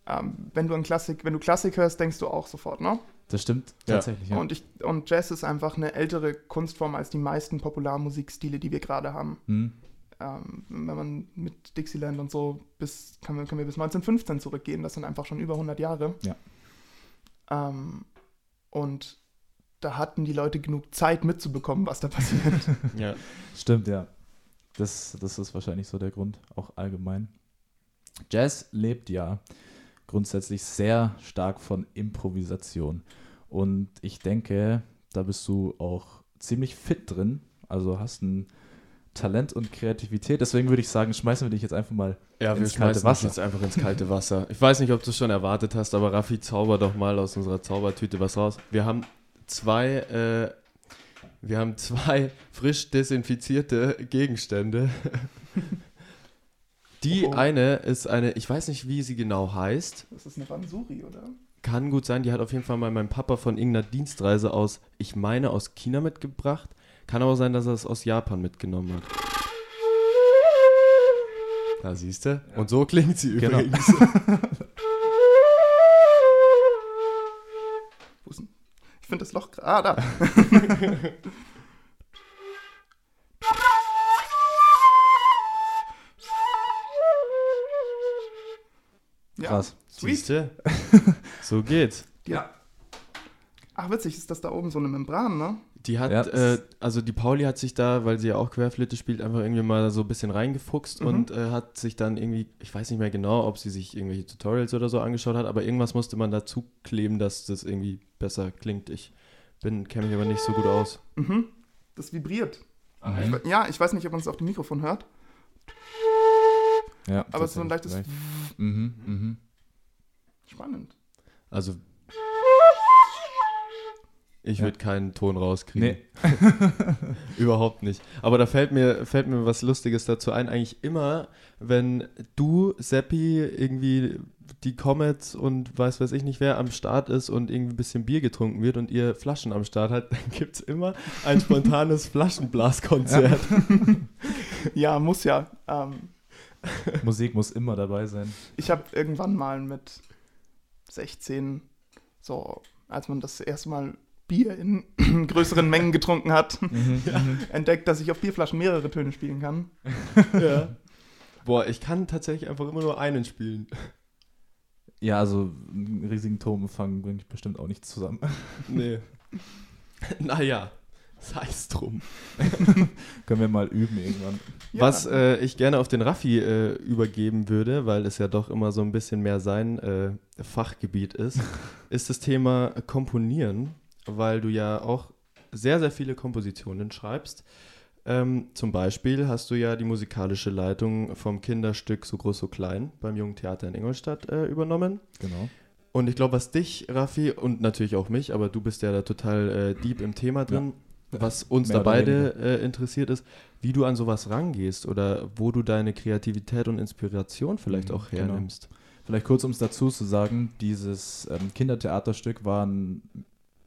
C: Ähm, wenn du an Klassik, wenn du Klassik hörst, denkst du auch sofort, ne?
A: Das stimmt
B: Ja.
A: tatsächlich. Ja.
C: Und, ich, und Jazz ist einfach eine ältere Kunstform als die meisten Popularmusikstile, die wir gerade haben.
A: Hm.
C: Ähm, wenn man mit Dixieland und so bis, kann man, können wir bis 1915 zurückgehen, das sind einfach schon über 100 Jahre.
A: Ja.
C: Ähm, und da hatten die Leute genug Zeit mitzubekommen, was da passiert.
B: Ja.
A: Stimmt, ja. Das, das ist wahrscheinlich so der Grund, auch allgemein. Jazz lebt ja grundsätzlich sehr stark von Improvisation. Und ich denke, da bist du auch ziemlich fit drin. Also hast ein Talent und Kreativität. Deswegen würde ich sagen, schmeißen wir dich jetzt einfach mal.
B: Ja,
A: Ins kalte Wasser.
B: uns jetzt einfach ins kalte Wasser. Ich weiß nicht, ob du es schon erwartet hast, aber Raffi, zauber doch mal aus unserer Zaubertüte was raus. Wir haben zwei, äh, wir haben zwei frisch desinfizierte Gegenstände. Die
C: Oh.
B: eine ist eine, ich weiß nicht, wie sie genau heißt.
C: Das ist eine Bansuri, oder?
B: Kann gut sein, die hat auf jeden Fall mal mein Papa von irgendeiner Dienstreise aus, ich meine, aus China mitgebracht. Kann aber sein, dass er es aus Japan mitgenommen hat. Da siehst du. Und so klingt sie
A: Genau.
B: übrigens.
C: finde das Loch. gra- Ah, da. Ja,
A: Krass.
C: Sweet.
B: Siehst du? So geht's.
C: Ja. Ach, witzig, ist das da oben so eine Membran, ne?
B: Die hat,
A: Ja,
B: äh, also die Pauli hat sich da, weil sie ja auch Querflöte spielt, einfach irgendwie mal so ein bisschen reingefuchst
C: Mhm.
B: und äh, hat sich dann irgendwie, ich weiß nicht mehr genau, ob sie sich irgendwelche Tutorials oder so angeschaut hat, aber irgendwas musste man dazu kleben, dass das irgendwie besser klingt. Ich bin, kenne mich aber nicht so gut aus.
C: Mhm. Das vibriert.
A: Mhm.
C: Ich, ja, ich weiß nicht, ob man es auf dem Mikrofon hört,
A: Ja,
C: aber es ist so ein leichtes.
A: Mhm, mhm.
C: Spannend.
B: Also ich
A: Ja.
B: würde keinen Ton rauskriegen.
A: Nee.
B: Überhaupt nicht. Aber da fällt mir, fällt mir was Lustiges dazu ein. Eigentlich immer, wenn du, Seppi, irgendwie die Comets und weiß weiß ich nicht wer am Start ist und irgendwie ein bisschen Bier getrunken wird und ihr Flaschen am Start hat, dann gibt es immer ein spontanes Flaschenblaskonzert.
C: Ja, muss ja. Ähm,
A: Musik muss immer dabei sein.
C: ich habe irgendwann mal mit 16, so als man das erste Mal Bier in größeren Mengen getrunken hat,
A: Mhm, mhm.
C: entdeckt, dass ich auf Bierflaschen mehrere Töne spielen kann.
B: ja. Boah, ich kann tatsächlich einfach immer nur einen spielen.
A: Ja, also einen riesigen Turmumfang bringe ich bestimmt auch nicht zusammen.
B: Nee. naja, sei es drum.
A: Können wir mal üben irgendwann.
C: Ja.
B: Was äh, ich gerne auf den Raffi äh, übergeben würde, weil es ja doch immer so ein bisschen mehr sein äh, Fachgebiet ist, ist das Thema Komponieren, weil du ja auch sehr, sehr viele Kompositionen schreibst. Ähm, zum Beispiel hast du ja die musikalische Leitung vom Kinderstück So groß, so klein beim Jungen Theater in Ingolstadt äh, übernommen.
A: Genau.
B: Und ich glaube, was dich, Raffi, und natürlich auch mich, aber du bist ja da total äh, deep im Thema drin, was uns
A: Mehr
B: da beide äh, interessiert ist, wie du an sowas rangehst oder wo du deine Kreativität und Inspiration vielleicht
A: Mhm,
B: auch
A: genau.
B: hernimmst.
A: Vielleicht kurz, um es dazu zu sagen, dieses ähm, Kindertheaterstück war ein,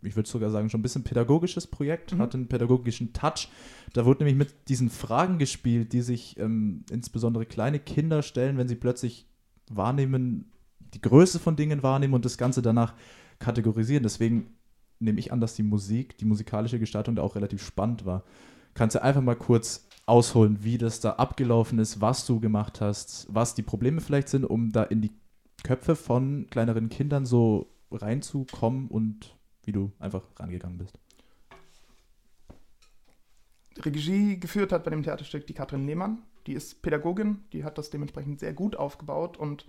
A: ich würde sogar sagen, schon ein bisschen pädagogisches Projekt,
C: Mhm.
A: hatte einen pädagogischen Touch. Da wurde nämlich mit diesen Fragen gespielt, die sich ähm, insbesondere kleine Kinder stellen, wenn sie plötzlich wahrnehmen, die Größe von Dingen wahrnehmen und das Ganze danach kategorisieren. Deswegen nehme ich an, dass die Musik, die musikalische Gestaltung da auch relativ spannend war. Kannst du einfach mal kurz ausholen, wie das da abgelaufen ist, was du gemacht hast, was die Probleme vielleicht sind, um da in die Köpfe von kleineren Kindern so reinzukommen und wie du einfach rangegangen bist?
C: Regie geführt hat bei dem Theaterstück die Katrin Lehmann. Die ist Pädagogin, die hat das dementsprechend sehr gut aufgebaut und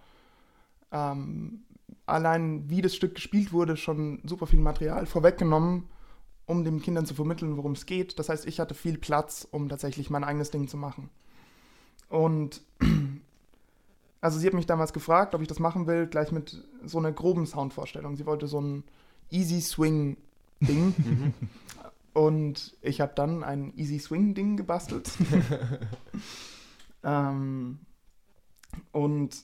C: ähm, allein wie das Stück gespielt wurde, schon super viel Material vorweggenommen, um den Kindern zu vermitteln, worum es geht. Das heißt, ich hatte viel Platz, um tatsächlich mein eigenes Ding zu machen. Und also sie hat mich damals gefragt, ob ich das machen will, gleich mit so einer groben Soundvorstellung. Sie wollte so ein Easy Swing Ding. Mhm. Und ich habe dann ein Easy Swing Ding gebastelt. ähm, und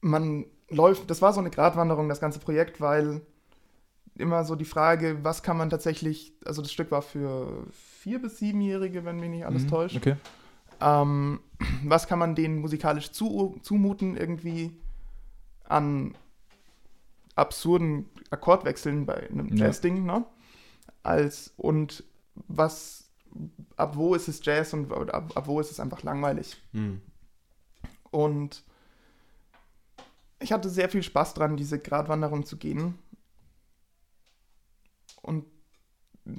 C: man läuft, das war so eine Gratwanderung, das ganze Projekt, weil immer so die Frage, was kann man tatsächlich, also das Stück war für vier- bis siebenjährige, wenn mich nicht alles mhm, täuscht. Okay. Ähm, was kann man denen musikalisch zu, zumuten, irgendwie an absurden Akkordwechseln bei einem Jazz-Ding, ne? Als, und was, ab wo ist es Jazz und ab, ab wo ist es einfach langweilig? Mhm. Und ich hatte sehr viel Spaß dran, diese Gratwanderung zu gehen. Und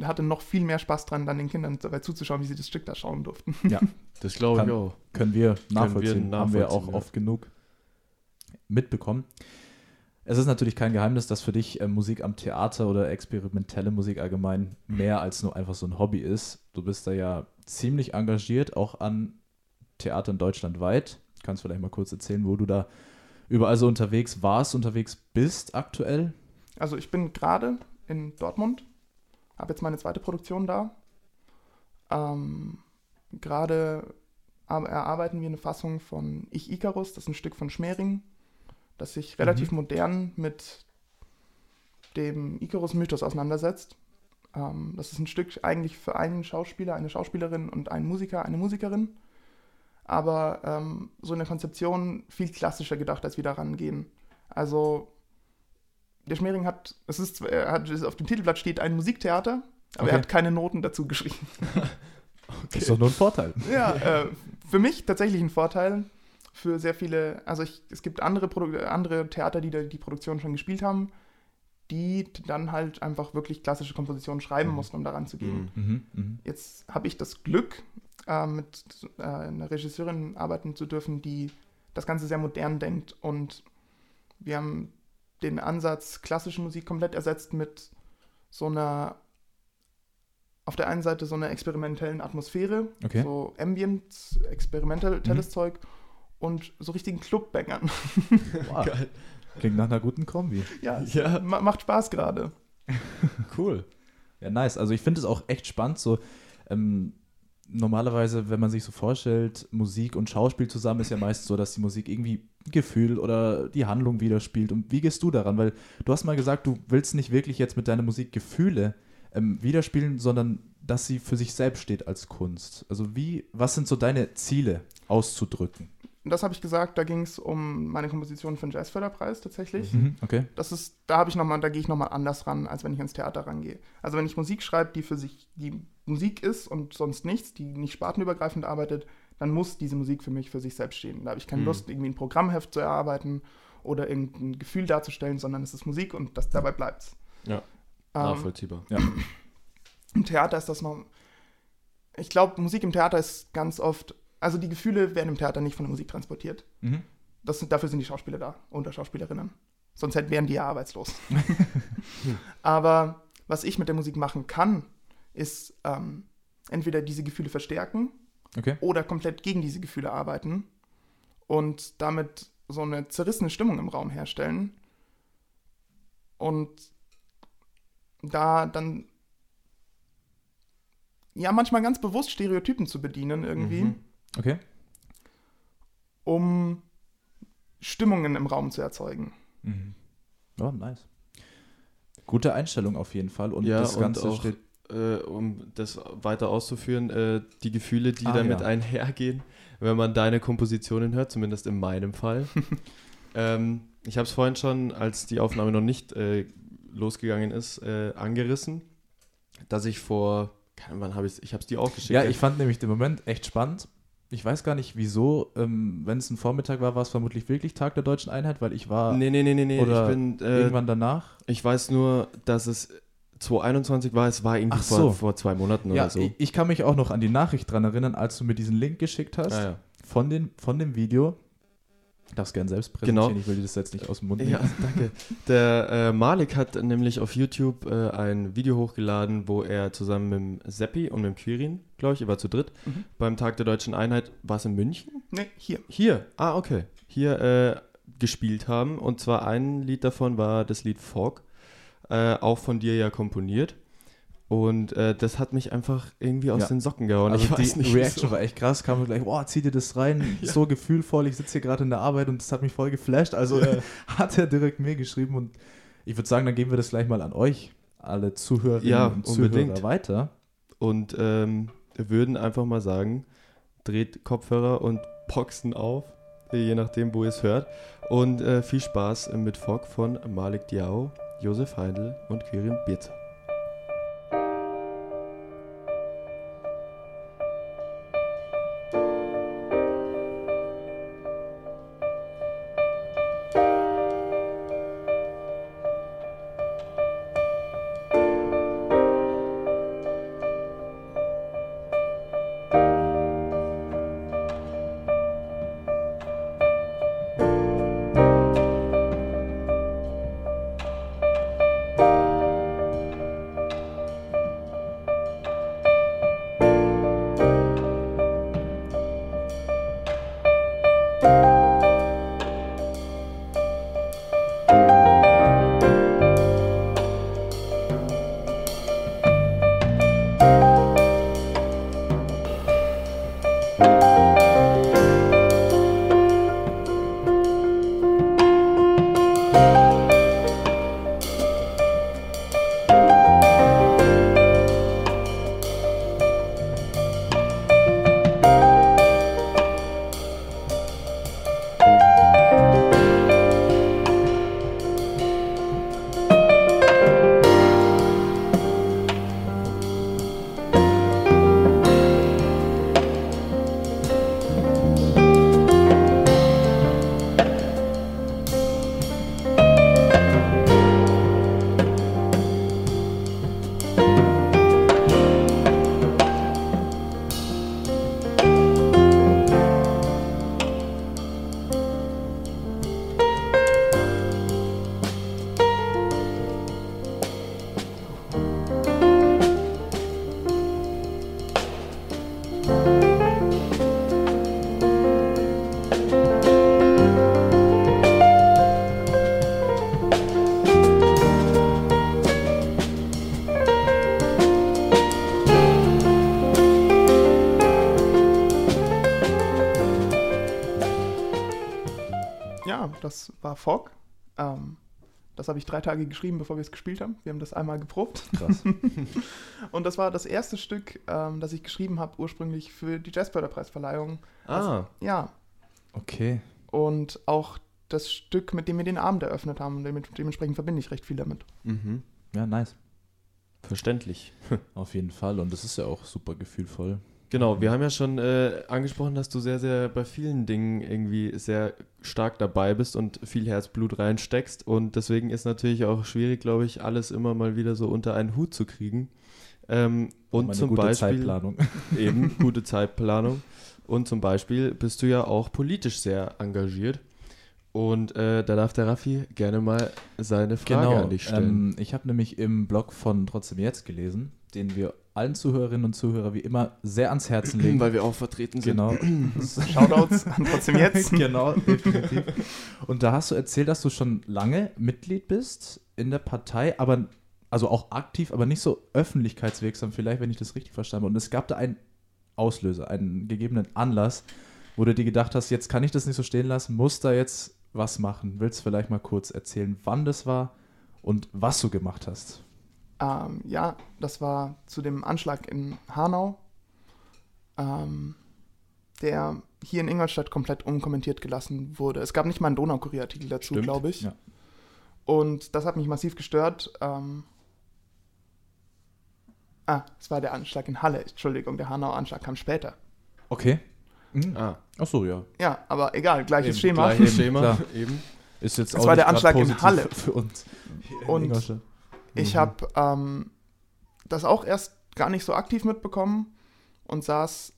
C: hatte noch viel mehr Spaß dran, dann den Kindern dabei zuzuschauen, wie sie das Stück da schauen durften.
A: Ja, das glaube ich auch. Können wir nachvollziehen. Können wir Haben wir auch ja. oft genug mitbekommen. Es ist natürlich kein Geheimnis, dass für dich äh, Musik am Theater oder experimentelle Musik allgemein mehr als nur einfach so ein Hobby ist. Du bist da ja ziemlich engagiert, auch an Theatern deutschlandweit. Kannst du vielleicht mal kurz erzählen, wo du da überall so unterwegs warst, unterwegs bist aktuell?
C: Also ich bin gerade in Dortmund, habe jetzt meine zweite Produktion da. Ähm, gerade erarbeiten wir eine Fassung von Ich Icarus, das ist ein Stück von Schmering das sich relativ mhm. modern mit dem Icarus-Mythos auseinandersetzt. Ähm, das ist ein Stück eigentlich für einen Schauspieler, eine Schauspielerin und einen Musiker, eine Musikerin. Aber ähm, so in der Konzeption viel klassischer gedacht, als wir da rangehen. Also, der Schmering hat, es ist, er hat, auf dem Titelblatt steht ein Musiktheater, aber okay. er hat keine Noten dazu geschrieben.
A: okay. Das ist doch nur ein Vorteil.
C: Ja, äh, für mich tatsächlich ein Vorteil für sehr viele, also ich, es gibt andere, Produ andere Theater, die die Produktion schon gespielt haben, die dann halt einfach wirklich klassische Kompositionen schreiben mhm. mussten, um daran zu gehen. Mhm. mhm. Mhm. Jetzt habe ich das Glück, äh, mit äh, einer Regisseurin arbeiten zu dürfen, die das Ganze sehr modern denkt und wir haben den Ansatz klassische Musik komplett ersetzt mit so einer auf der einen Seite so einer experimentellen Atmosphäre, okay. so Ambient, experimentelles mhm. Zeug und so richtigen Clubbangern.
A: Wow. Geil. Klingt nach einer guten Kombi.
C: Ja, ja. macht Spaß gerade.
A: cool. Ja, nice. Also ich finde es auch echt spannend, so ähm, normalerweise, wenn man sich so vorstellt, Musik und Schauspiel zusammen ist ja meist so, dass die Musik irgendwie Gefühl oder die Handlung widerspielt. Und wie gehst du daran? Weil du hast mal gesagt, du willst nicht wirklich jetzt mit deiner Musik Gefühle ähm, widerspielen, sondern dass sie für sich selbst steht als Kunst. Also wie, was sind so deine Ziele auszudrücken?
C: Das habe ich gesagt, da ging es um meine Komposition für den Jazzförderpreis tatsächlich.
A: Mhm, okay.
C: Das ist, da habe ich noch mal, da gehe ich nochmal anders ran, als wenn ich ins Theater rangehe. Also wenn ich Musik schreibe, die für sich die Musik ist und sonst nichts, die nicht spartenübergreifend arbeitet, dann muss diese Musik für mich für sich selbst stehen. Da habe ich keine mhm. Lust, irgendwie ein Programmheft zu erarbeiten oder irgendein Gefühl darzustellen, sondern es ist Musik und das, dabei bleibt's.
B: Ja. Ähm, Nachvollziehbar. Ja.
C: Im Theater ist das noch. Ich glaube, Musik im Theater ist ganz oft also die Gefühle werden im Theater nicht von der Musik transportiert. Mhm. Das dafür sind die Schauspieler da und Schauspielerinnen. Sonst wären die ja arbeitslos. Aber was ich mit der Musik machen kann, ist ähm, entweder diese Gefühle verstärken okay. oder komplett gegen diese Gefühle arbeiten und damit so eine zerrissene Stimmung im Raum herstellen. Und da dann ja manchmal ganz bewusst Stereotypen zu bedienen irgendwie. Mhm
A: Okay.
C: Um Stimmungen im Raum zu erzeugen.
A: Mhm. Oh, nice. Gute Einstellung auf jeden Fall. Und
B: ja,
A: das Ganze
B: auch, steht. Äh, um das weiter auszuführen, äh, die Gefühle, die ah, damit ja. einhergehen, wenn man deine Kompositionen hört, zumindest in meinem Fall. ähm, ich habe es vorhin schon, als die Aufnahme noch nicht äh, losgegangen ist, äh, angerissen, dass ich vor, wann habe ich ich habe es dir auch geschickt.
A: Ja, ich fand nämlich den Moment echt spannend, ich weiß gar nicht wieso, ähm, wenn es ein Vormittag war, war es vermutlich wirklich Tag der deutschen Einheit, weil ich war
B: Nee, nee, nee, nee, nee.
A: Oder
B: ich bin, äh,
A: irgendwann danach.
B: ich weiß nur, dass es 2021 war, es war irgendwie
A: Ach
B: vor,
A: so.
B: vor zwei Monaten
A: Ja,
B: oder so.
A: ich, ich kann mich auch noch an die Nachricht dran erinnern, als du mir diesen Link geschickt hast
B: Ah, ja.
A: von, den, von dem Video. Ich darf es gerne selbst
B: Genau.
A: präsentieren, ich will dir das jetzt nicht aus dem Mund
B: Ja,
A: nehmen.
B: danke. Der äh, Malik hat nämlich auf YouTube äh, ein Video hochgeladen, wo er zusammen mit dem Seppi und mit dem Quirin, glaube ich, ihr war zu dritt,
C: Mhm.
B: beim Tag der Deutschen Einheit, war es in München?
C: Nee, hier.
B: Hier, ah, okay. Hier äh, gespielt haben. Und zwar ein Lied davon war das Lied Fog, äh, auch von dir ja komponiert. Und äh, das hat mich einfach irgendwie aus
A: Ja.
B: den Socken gehauen.
A: Also
B: ich weiß
A: die
B: nicht,
A: Reaction
B: wieso.
A: war echt krass, kam mir gleich, boah, zieh dir das rein,
B: Ja.
A: so gefühlvoll, ich sitze hier gerade in der Arbeit und das hat mich voll geflasht. Also
B: Ja.
A: hat er direkt mir geschrieben und ich würde sagen, dann geben wir das gleich mal an euch, alle Zuhörerinnen
B: Ja,
A: und Zuhörer
B: unbedingt.
A: weiter.
B: Und ähm, würden einfach mal sagen, dreht Kopfhörer und Boxen auf, je nachdem, wo ihr es hört. Und äh, viel Spaß mit Fog von Malik Diao, Josef Heindl und Quirin Birzer.
C: Das war Fog. Ähm, das habe ich drei Tage geschrieben, bevor wir es gespielt haben. Wir haben das einmal geprobt.
A: Krass.
C: Und das war das erste Stück, ähm, das ich geschrieben habe, ursprünglich für die Jazzförderpreisverleihung.
B: Ah,
C: Ja,
A: Okay.
C: und auch das Stück, mit dem wir den Abend eröffnet haben. Dementsprechend verbinde ich recht viel damit.
B: mhm.
A: Ja, nice.
B: verständlich.
A: Auf jeden Fall. Und das ist ja auch super gefühlvoll.
B: Genau, wir haben ja schon äh, angesprochen, dass du sehr, sehr bei vielen Dingen irgendwie sehr stark dabei bist und viel Herzblut reinsteckst. Und deswegen ist natürlich auch schwierig, glaube ich, alles immer mal wieder so unter einen Hut zu kriegen. Ähm, und
A: Mal eine
B: zum
A: gute
B: Beispiel
A: Zeitplanung.
B: eben gute Zeitplanung. Und zum Beispiel bist du ja auch politisch sehr engagiert. Und äh, da darf der Raffi gerne mal seine Frage
A: Genau.
B: an dich stellen.
A: Ähm, ich habe nämlich im Blog von Trotzdem Jetzt gelesen, den wir allen Zuhörerinnen und Zuhörern wie immer sehr ans Herzen legen.
B: Weil wir auch vertreten sind.
A: genau.
C: Shoutouts an trotzdem jetzt.
A: genau, definitiv. Und da hast du erzählt, dass du schon lange Mitglied bist in der Partei, aber also auch aktiv, aber nicht so öffentlichkeitswirksam, vielleicht, wenn ich das richtig verstanden habe. Und es gab da einen Auslöser, einen gegebenen Anlass, wo du dir gedacht hast, jetzt kann ich das nicht so stehen lassen, muss da jetzt was machen. Willst du vielleicht mal kurz erzählen, wann das war und was du gemacht hast?
C: Ähm, ja, das war zu dem Anschlag in Hanau, ähm, der hier in Ingolstadt komplett unkommentiert gelassen wurde. Es gab nicht mal einen Donaukurier-Artikel dazu, glaube ich.
A: ja.
C: Und das hat mich massiv gestört. Ähm, ah, es war der Anschlag in Halle. Entschuldigung, der Hanau-Anschlag kam später.
A: Okay. Mhm.
B: Ah,
A: Ach so, ja.
C: Ja, aber egal, gleiches
B: eben,
C: Schema.
B: Gleiches Schema, eben.
A: Ist jetzt
C: Das
A: auch
C: war der Anschlag in Halle.
A: Für uns.
C: Und. Ich
A: Mhm.
C: habe ähm, das auch erst gar nicht so aktiv mitbekommen und saß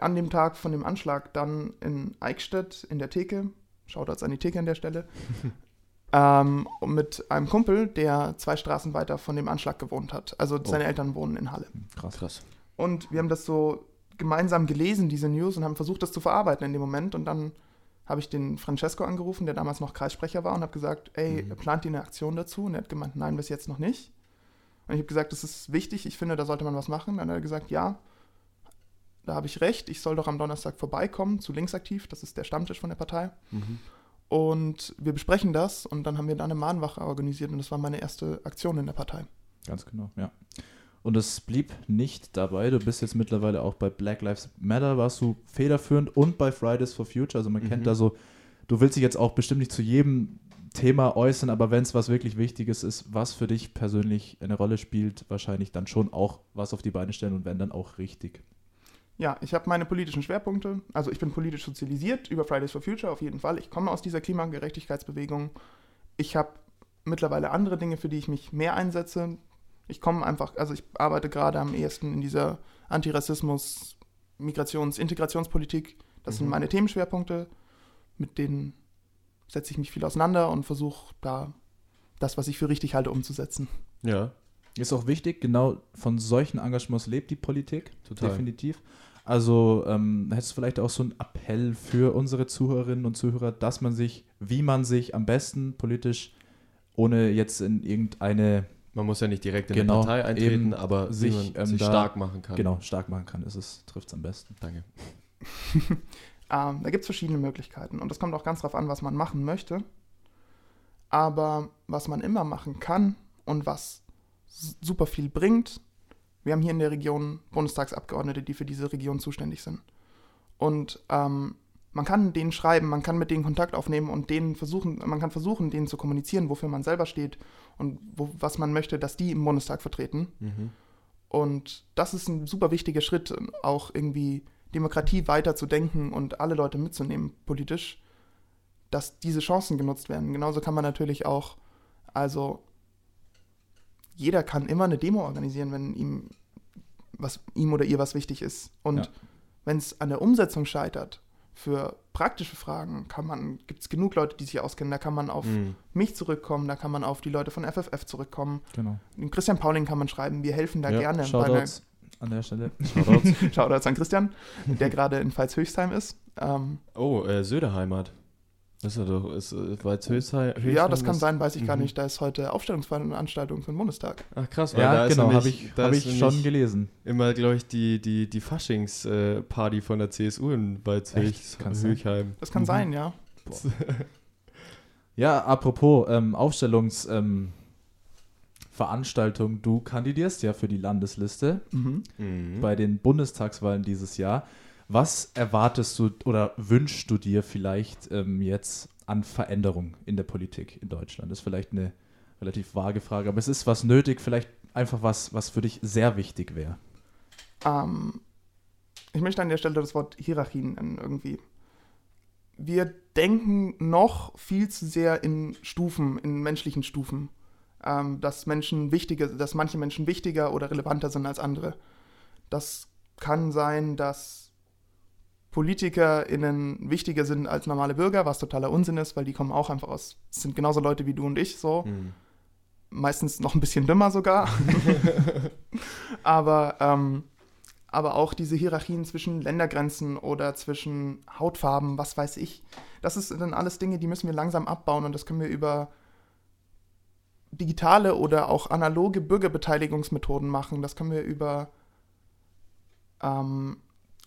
C: an dem Tag von dem Anschlag dann in Eichstätt in der Theke. Shoutouts an die Theke an der Stelle. ähm, mit einem Kumpel, der zwei Straßen weiter von dem Anschlag gewohnt hat. Also seine Eltern wohnen in Halle.
A: Krass.
B: Krass.
C: Und wir haben das so gemeinsam gelesen, diese News, und haben versucht, das zu verarbeiten in dem Moment. Und dann habe ich den Francesco angerufen, der damals noch Kreissprecher war, und habe gesagt, ey,
B: Mhm.
C: plant ihr eine Aktion dazu? Und er hat gemeint, nein, bis jetzt noch nicht. Und ich habe gesagt, das ist wichtig, ich finde, da sollte man was machen. Und dann hat er gesagt, ja, da habe ich recht, ich soll doch am Donnerstag vorbeikommen zu Linksaktiv, das ist der Stammtisch von der Partei.
B: Mhm.
C: Und wir besprechen das und dann haben wir da eine Mahnwache organisiert und das war meine erste Aktion in der Partei.
A: Ganz genau, ja. Und es blieb nicht dabei. Du bist jetzt mittlerweile auch bei Black Lives Matter, warst du federführend und bei Fridays for Future. Also man
B: Mhm.
A: kennt da so, du willst dich jetzt auch bestimmt nicht zu jedem Thema äußern, aber wenn es was wirklich Wichtiges ist, was für dich persönlich eine Rolle spielt, wahrscheinlich dann schon auch was auf die Beine stellen und wenn dann auch richtig.
C: Ja, ich habe meine politischen Schwerpunkte. Also ich bin politisch sozialisiert über Fridays for Future auf jeden Fall. Ich komme aus dieser Klimagerechtigkeitsbewegung. Ich habe mittlerweile andere Dinge, für die ich mich mehr einsetze. Ich komme einfach, also ich arbeite gerade am ehesten in dieser Antirassismus, Migrations-, Integrationspolitik. Das sind
B: Mhm.
C: meine Themenschwerpunkte. Mit denen setze ich mich viel auseinander und versuche da das, was ich für richtig halte, umzusetzen.
B: Ja,
A: Ist auch wichtig, genau von solchen Engagements lebt die Politik.
B: Total.
A: Definitiv. Also ähm, hättest du vielleicht auch so einen Appell für unsere Zuhörerinnen und Zuhörer, dass man sich, wie man sich am besten politisch, ohne jetzt in irgendeine,
B: man muss ja nicht direkt in
A: Genau,
B: eine Partei eintreten,
A: eben
B: aber
A: sich,
B: man
A: ähm,
B: sich
A: da-
B: stark machen kann.
A: genau, stark machen kann, ist es, trifft es am besten.
B: Danke.
C: Ähm, da gibt es verschiedene Möglichkeiten und das kommt auch ganz drauf an, was man machen möchte. Aber was man immer machen kann und was super viel bringt, wir haben hier in der Region Bundestagsabgeordnete, die für diese Region zuständig sind. Und ähm, man kann denen schreiben, man kann mit denen Kontakt aufnehmen und denen versuchen, man kann versuchen, denen zu kommunizieren, wofür man selber steht und wo, was man möchte, dass die im Bundestag vertreten.
B: Mhm.
C: Und das ist ein super wichtiger Schritt, auch irgendwie Demokratie weiter zu denken und alle Leute mitzunehmen politisch, dass diese Chancen genutzt werden. Genauso kann man natürlich auch, also jeder kann immer eine Demo organisieren, wenn ihm was ihm oder ihr was wichtig ist. Und
A: Ja.
C: wenn es an der Umsetzung scheitert, für praktische Fragen kann man, gibt es genug Leute, die sich auskennen, da kann man auf
B: Mhm.
C: mich zurückkommen, da kann man auf die Leute von FFF zurückkommen.
A: Genau.
C: Den Christian Pauling kann man schreiben, wir helfen da gerne bei einer
A: Shoutouts an der Stelle.
B: Shoutouts.
C: Shoutouts an Christian, der gerade in Pfalz-Höchstheim ist. Ähm,
B: Oh, äh, Söderheimat. Ist er doch, ist, äh, war jetzt Höchstheim,
C: ja, das kann sein, weiß ich gar
B: Mhm.
C: nicht. Da ist heute Aufstellungsveranstaltung für den Bundestag.
B: Ach krass, weil
A: Ja,
B: da ist
A: genau, habe ich,
B: da
A: hab ich schon gelesen.
B: Immer, glaube ich, die, die, die Faschings-Party von der CSU in? Walzhöchheim.
C: Das kann
A: Mhm.
C: sein, ja.
A: Ja, apropos ähm, Aufstellungs... Ähm, Veranstaltung, du kandidierst ja für die Landesliste
C: Mhm.
B: Mhm.
A: bei den Bundestagswahlen dieses Jahr. Was erwartest du oder wünschst du dir vielleicht ähm, jetzt an Veränderung in der Politik in Deutschland? Das ist vielleicht eine relativ vage Frage, aber es ist was nötig, vielleicht einfach was, was für dich sehr wichtig wäre.
C: Ähm, ich möchte an der Stelle das Wort Hierarchien nennen irgendwie. Wir denken noch viel zu sehr in Stufen, in menschlichen Stufen. Ähm, dass Menschen wichtiger, dass manche Menschen wichtiger oder relevanter sind als andere. Das kann sein, dass PolitikerInnen wichtiger sind als normale Bürger, was totaler Unsinn ist, weil die kommen auch einfach aus, sind genauso Leute wie du und ich, so
B: Mhm.
C: meistens noch ein bisschen dümmer sogar. aber, ähm, aber auch diese Hierarchien zwischen Ländergrenzen oder zwischen Hautfarben, was weiß ich. Das ist dann alles Dinge, die müssen wir langsam abbauen und das können wir über digitale oder auch analoge Bürgerbeteiligungsmethoden machen. Das können wir über ähm,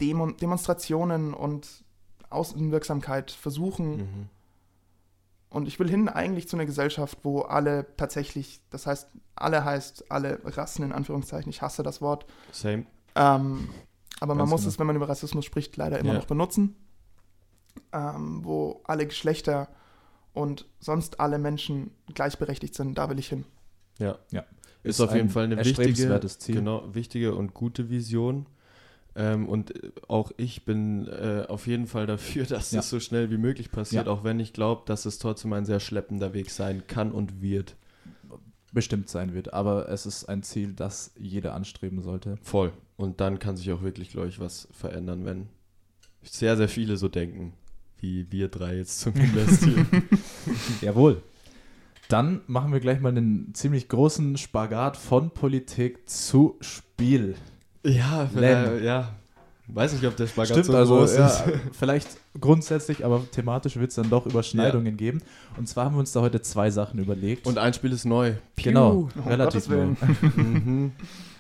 C: Demo Demonstrationen und Außenwirksamkeit versuchen.
B: Mhm.
C: Und ich will hin eigentlich zu einer Gesellschaft, wo alle tatsächlich, das heißt, alle heißt alle Rassen in Anführungszeichen, ich hasse das Wort,
B: Same.
C: ähm, aber man
A: Ganz
C: muss
A: genau.
C: es, wenn man über Rassismus spricht, leider immer
B: Ja.
C: noch benutzen, ähm, wo alle Geschlechter und sonst alle Menschen gleichberechtigt sind, da will ich hin.
B: Ja.
A: Ja.
B: Ist, auf jeden Fall eine wichtige,
A: Ziel.
B: genau, wichtige und gute Vision. Ähm, und äh, auch ich bin äh, auf jeden Fall dafür, dass
A: Ja.
B: das so schnell wie möglich passiert,
A: Ja.
B: auch wenn ich glaube, dass es trotzdem ein sehr schleppender Weg sein kann und wird.
A: bestimmt sein wird. Aber es ist ein Ziel, das jeder anstreben sollte.
B: Voll. Und dann kann sich auch wirklich, glaube ich, was verändern, wenn sehr, sehr viele so denken, wie wir drei jetzt zumindest hier.
A: Jawohl. Dann machen wir gleich mal einen ziemlich großen Spagat von Politik zu Spiel.
B: Ja,
A: Len.
B: äh, ja. Weiß nicht, ob der Spagat
A: Stimmt,
B: so
A: also
B: groß
A: ja,
B: ist.
A: vielleicht grundsätzlich, aber thematisch wird es dann doch Überschneidungen geben. Und zwar haben wir uns da heute zwei Sachen überlegt.
B: Und ein Spiel ist neu.
A: genau,
C: Um
A: relativ neu.
B: Mhm.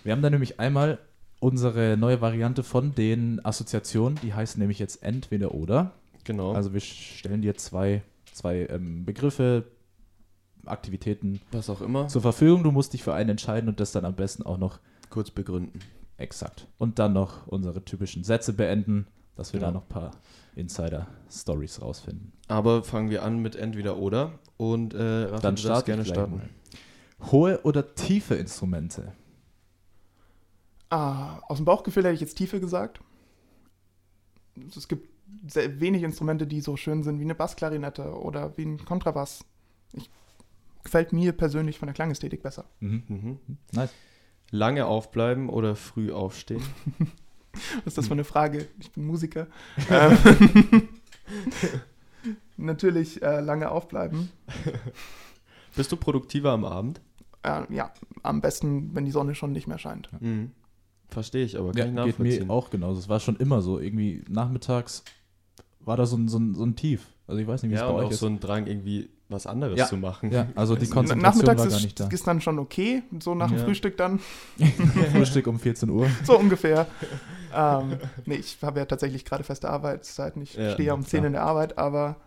A: Wir haben da nämlich einmal unsere neue Variante von den Assoziationen, die heißen nämlich jetzt entweder oder.
B: Genau.
A: Also wir stellen dir zwei, zwei ähm, Begriffe, Aktivitäten
B: was auch immer.
A: zur Verfügung. Du musst dich für einen entscheiden und das dann am besten auch noch
B: Kurz begründen.
A: Exakt. Und dann noch unsere typischen Sätze beenden, dass wir da
B: Genau.
A: noch ein paar Insider-Stories rausfinden.
B: Aber fangen wir an mit entweder oder. Und äh, Rafa,
A: Dann
B: du gerne starten.
A: mal. Hohe oder tiefe Instrumente?
C: Ah, aus dem Bauchgefühl hätte ich jetzt Tiefe gesagt. Es gibt sehr wenig Instrumente, die so schön sind wie eine Bassklarinette oder wie ein Kontrabass. Ich, gefällt mir persönlich von der Klangästhetik besser.
A: Mhm.
B: Mhm.
A: Nice.
B: Lange aufbleiben oder früh aufstehen?
C: Was ist das für eine Frage? Ich bin Musiker. ähm, natürlich äh, lange aufbleiben.
B: Bist du produktiver am Abend?
C: Äh, ja, am besten, wenn die Sonne schon nicht mehr scheint.
B: Mhm. Verstehe ich, aber kann
A: Ja,
B: ich
A: geht
B: nachvollziehen.
A: mir auch genauso. Es war schon immer so. Irgendwie nachmittags war da so ein, so ein, so ein Tief. Also ich weiß nicht, wie es
B: ja,
A: bei
B: und
A: euch
B: auch
A: ist.
B: so ein Drang, irgendwie was anderes
A: Ja.
B: zu machen.
A: ja, also die Konzentration
C: Nachmittags
A: war gar
C: ist,
A: nicht da.
C: ist dann schon okay, so nach dem
B: Ja.
C: Frühstück dann,
A: Frühstück um 14 Uhr.
C: so ungefähr. ähm, nee, ich habe ja tatsächlich gerade feste Arbeitszeiten. Ich
B: Ja,
C: stehe ja um 10
A: klar.
C: in der Arbeit, aber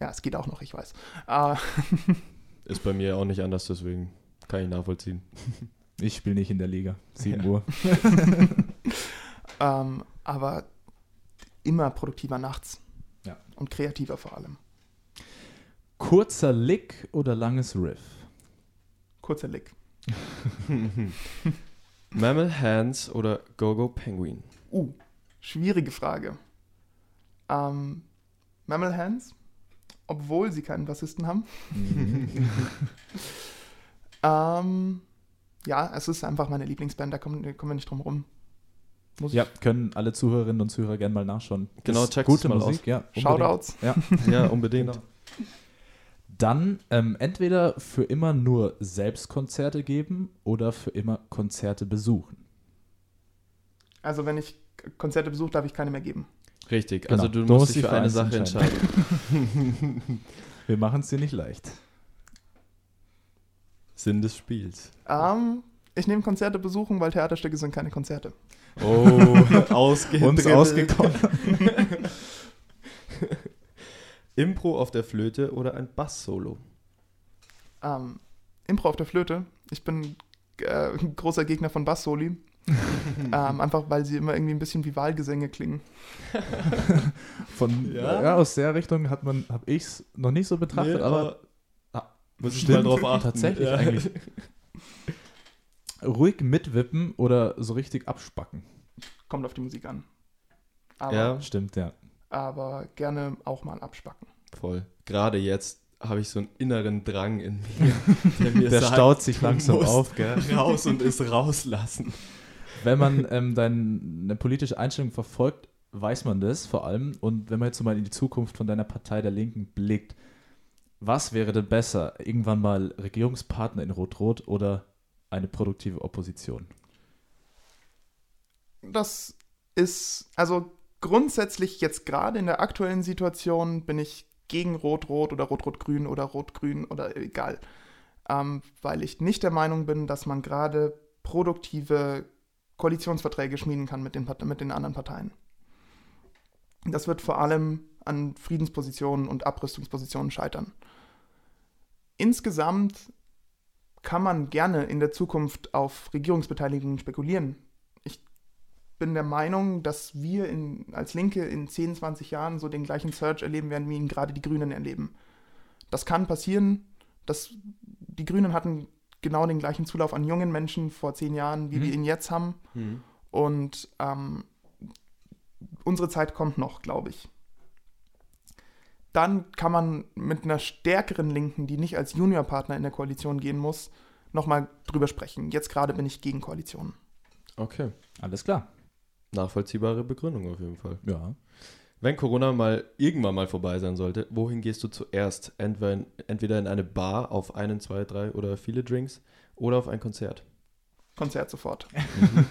C: ja, es geht auch noch, ich weiß. Äh,
B: Ist bei mir auch nicht anders, deswegen kann ich nachvollziehen.
A: Ich spiele nicht in der Liga. 7
B: Ja.
A: Uhr.
C: ähm, aber immer produktiver nachts.
A: Ja.
C: Und kreativer vor allem.
A: Kurzer Lick oder langes Riff?
C: Kurzer Lick.
B: Mammal Hands oder Go-Go Penguin?
C: Uh, schwierige Frage. Ähm, Mammal Hands, obwohl sie keinen Bassisten haben. Ähm, ja, es ist einfach meine Lieblingsband, da kommen, kommen wir nicht drum rum. Muss
A: ja, können alle Zuhörerinnen und Zuhörer gerne mal nachschauen.
B: Genau,
A: Ist
B: checkt
A: gute
B: es mal
A: Musik,
B: aus.
A: ja. unbedingt.
C: Shoutouts.
A: Ja,
B: Ja, unbedingt.
A: Genau. Dann ähm, entweder für immer nur Selbstkonzerte geben oder für immer Konzerte besuchen.
C: Also wenn ich Konzerte besuche, darf ich keine mehr geben.
B: Richtig,
A: Genau.
B: also du,
A: Du
B: musst
A: musst
B: dich
A: dich
B: für eine Sache
A: entscheiden.
B: entscheiden.
A: Wir machen es dir nicht leicht.
B: Sinn des Spiels.
C: Ähm, ich nehme Konzerte besuchen, weil Theaterstücke sind keine Konzerte.
B: Oh, ausge
A: Uns ausgekommen.
B: Impro auf der Flöte oder ein Bass-Solo?
C: Ähm, Impro auf der Flöte. Ich bin äh, ein großer Gegner von Bass-Soli. ähm, einfach weil sie immer irgendwie ein bisschen wie Wahlgesänge klingen.
A: Von,
B: Ja?
A: ja? aus der Richtung hat man, habe ich es noch nicht so betrachtet, aber
B: ah, muss ich
A: stimmt,
B: mal drauf achten.
A: tatsächlich
B: ja.
A: eigentlich. ruhig mitwippen oder so richtig abspacken.
C: Kommt auf die Musik an. Aber,
B: Ja,
A: Stimmt, ja.
C: Aber gerne auch mal abspacken.
B: voll. Gerade jetzt habe ich so einen inneren Drang in mir, der mir
A: Der
B: sagt,
A: staut sich langsam auf, gell?
B: raus und es rauslassen.
A: Wenn man ähm, deine politische Einstellung verfolgt, weiß man das vor allem. Und wenn man jetzt so mal in die Zukunft von deiner Partei der Linken blickt, was wäre denn besser? Irgendwann mal Regierungspartner in Rot-Rot oder eine produktive Opposition?
C: Das ist, also grundsätzlich jetzt gerade in der aktuellen Situation bin ich gegen Rot-Rot oder Rot-Rot-Grün oder Rot-Grün oder egal. Ähm, weil ich nicht der Meinung bin, dass man gerade produktive Koalitionsverträge schmieden kann mit den, mit den anderen Parteien. Das wird vor allem an Friedenspositionen und Abrüstungspositionen scheitern. Insgesamt kann man gerne in der Zukunft auf Regierungsbeteiligung spekulieren bin der Meinung, dass wir in, als Linke in 10, 20 Jahren so den gleichen Surge erleben werden, wie ihn gerade die Grünen erleben. Das kann passieren. Das, die Grünen hatten genau den gleichen Zulauf an jungen Menschen vor zehn Jahren, wie
B: Mhm.
C: wir ihn jetzt haben. Und ähm, unsere Zeit kommt noch, glaube ich. Dann kann man mit einer stärkeren Linken, die nicht als Juniorpartner in der Koalition gehen muss, nochmal drüber sprechen. Jetzt gerade bin ich gegen Koalitionen.
B: Okay.
A: Alles klar.
B: Nachvollziehbare Begründung auf jeden Fall.
A: Ja.
B: Wenn Corona mal irgendwann mal vorbei sein sollte, wohin gehst du zuerst? Entweder in, entweder in eine Bar auf einen, zwei, drei oder viele Drinks oder auf ein Konzert?
C: Konzert sofort.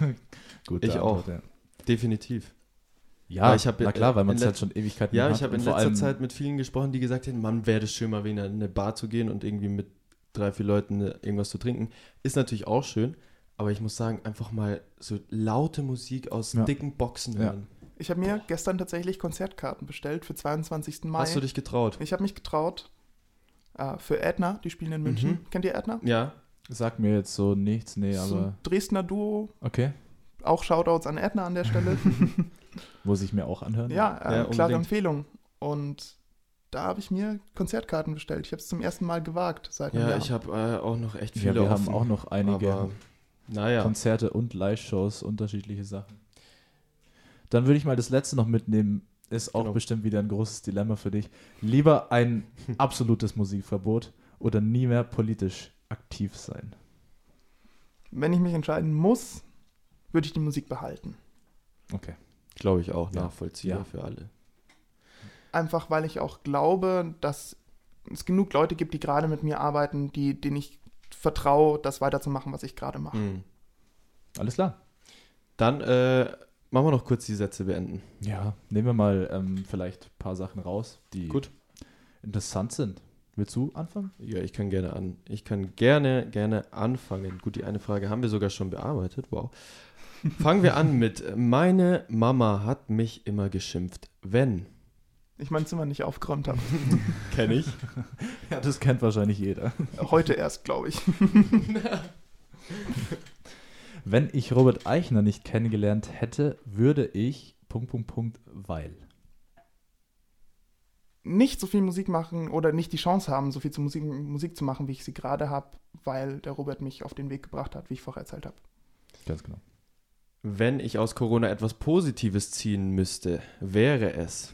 A: Gut.
B: Ich auch. Definitiv.
A: Ja,
B: Weil ich hab
A: na klar, weil man es halt schon Ewigkeiten
B: Ja,
A: hat
B: ich habe in letzter
A: allem-
B: Zeit mit vielen gesprochen, die gesagt haben, Mann, wäre das schön, mal wieder in eine Bar zu gehen und irgendwie mit drei, vier Leuten irgendwas zu trinken. Ist natürlich auch schön, aber ich muss sagen, einfach mal so laute Musik aus
A: Ja.
B: dicken Boxen
A: Ja.
B: hören.
C: Ich habe mir gestern tatsächlich Konzertkarten bestellt für 22. Mai.
B: Hast du dich getraut?
C: ich habe mich getraut. Äh, für Ätna, die spielen in München.
B: Mhm.
C: Kennt ihr Ätna?
B: Ja.
A: Sagt mir jetzt so nichts, nee,
C: So
A: aber
C: ein Dresdner Duo.
A: okay.
C: Auch Shoutouts an Ätna an der Stelle.
A: Muss ich mir auch anhören.
C: ja, äh,
B: Ja,
C: klare
B: unbedingt.
C: Empfehlung. Und da habe ich mir Konzertkarten bestellt. Ich habe es zum ersten Mal gewagt seit einem
B: Ja,
C: Jahr.
B: ich habe äh, auch noch echt
A: Ja,
B: viele
A: wir haben
B: offen,
A: auch noch einige
B: Aber, naja.
A: Konzerte und Live-Shows, unterschiedliche Sachen. Dann würde ich mal das letzte noch mitnehmen. Ist auch
B: Genau.
A: bestimmt wieder ein großes Dilemma für dich. Lieber ein absolutes Musikverbot oder nie mehr politisch aktiv sein.
C: Wenn ich mich entscheiden muss, würde ich die Musik behalten.
A: Okay.
B: Glaube ich auch
A: Ja.
B: nachvollziehbar
A: Ja.
B: für alle.
C: Einfach weil ich auch glaube, dass es genug Leute gibt, die gerade mit mir arbeiten, die, denen ich vertraue, das weiterzumachen, was ich gerade mache.
B: Mhm.
A: Alles klar.
B: Dann äh, machen wir noch kurz die Sätze beenden.
A: Ja, nehmen wir mal ähm, vielleicht ein paar Sachen raus, die
B: Gut.
A: interessant sind. Willst du anfangen?
B: Ja, ich kann gerne an. Ich kann gerne, gerne anfangen. Gut, die eine Frage haben wir sogar schon bearbeitet. Wow. Fangen wir an mit Meine Mama hat mich immer geschimpft, wenn.
C: Ich mein Zimmer nicht aufgeräumt habe.
B: Kenne ich.
A: Ja, das kennt wahrscheinlich jeder.
C: Heute erst, glaube ich.
A: Wenn ich Robert Eichner nicht kennengelernt hätte, würde ich. Punkt, Punkt, Punkt, weil.
C: Nicht so viel Musik machen oder nicht die Chance haben, so viel zu Musik, Musik zu machen, wie ich sie gerade habe, weil der Robert mich auf den Weg gebracht hat, wie ich vorher erzählt habe.
A: Ganz genau.
B: Wenn ich aus Corona etwas Positives ziehen müsste, wäre es.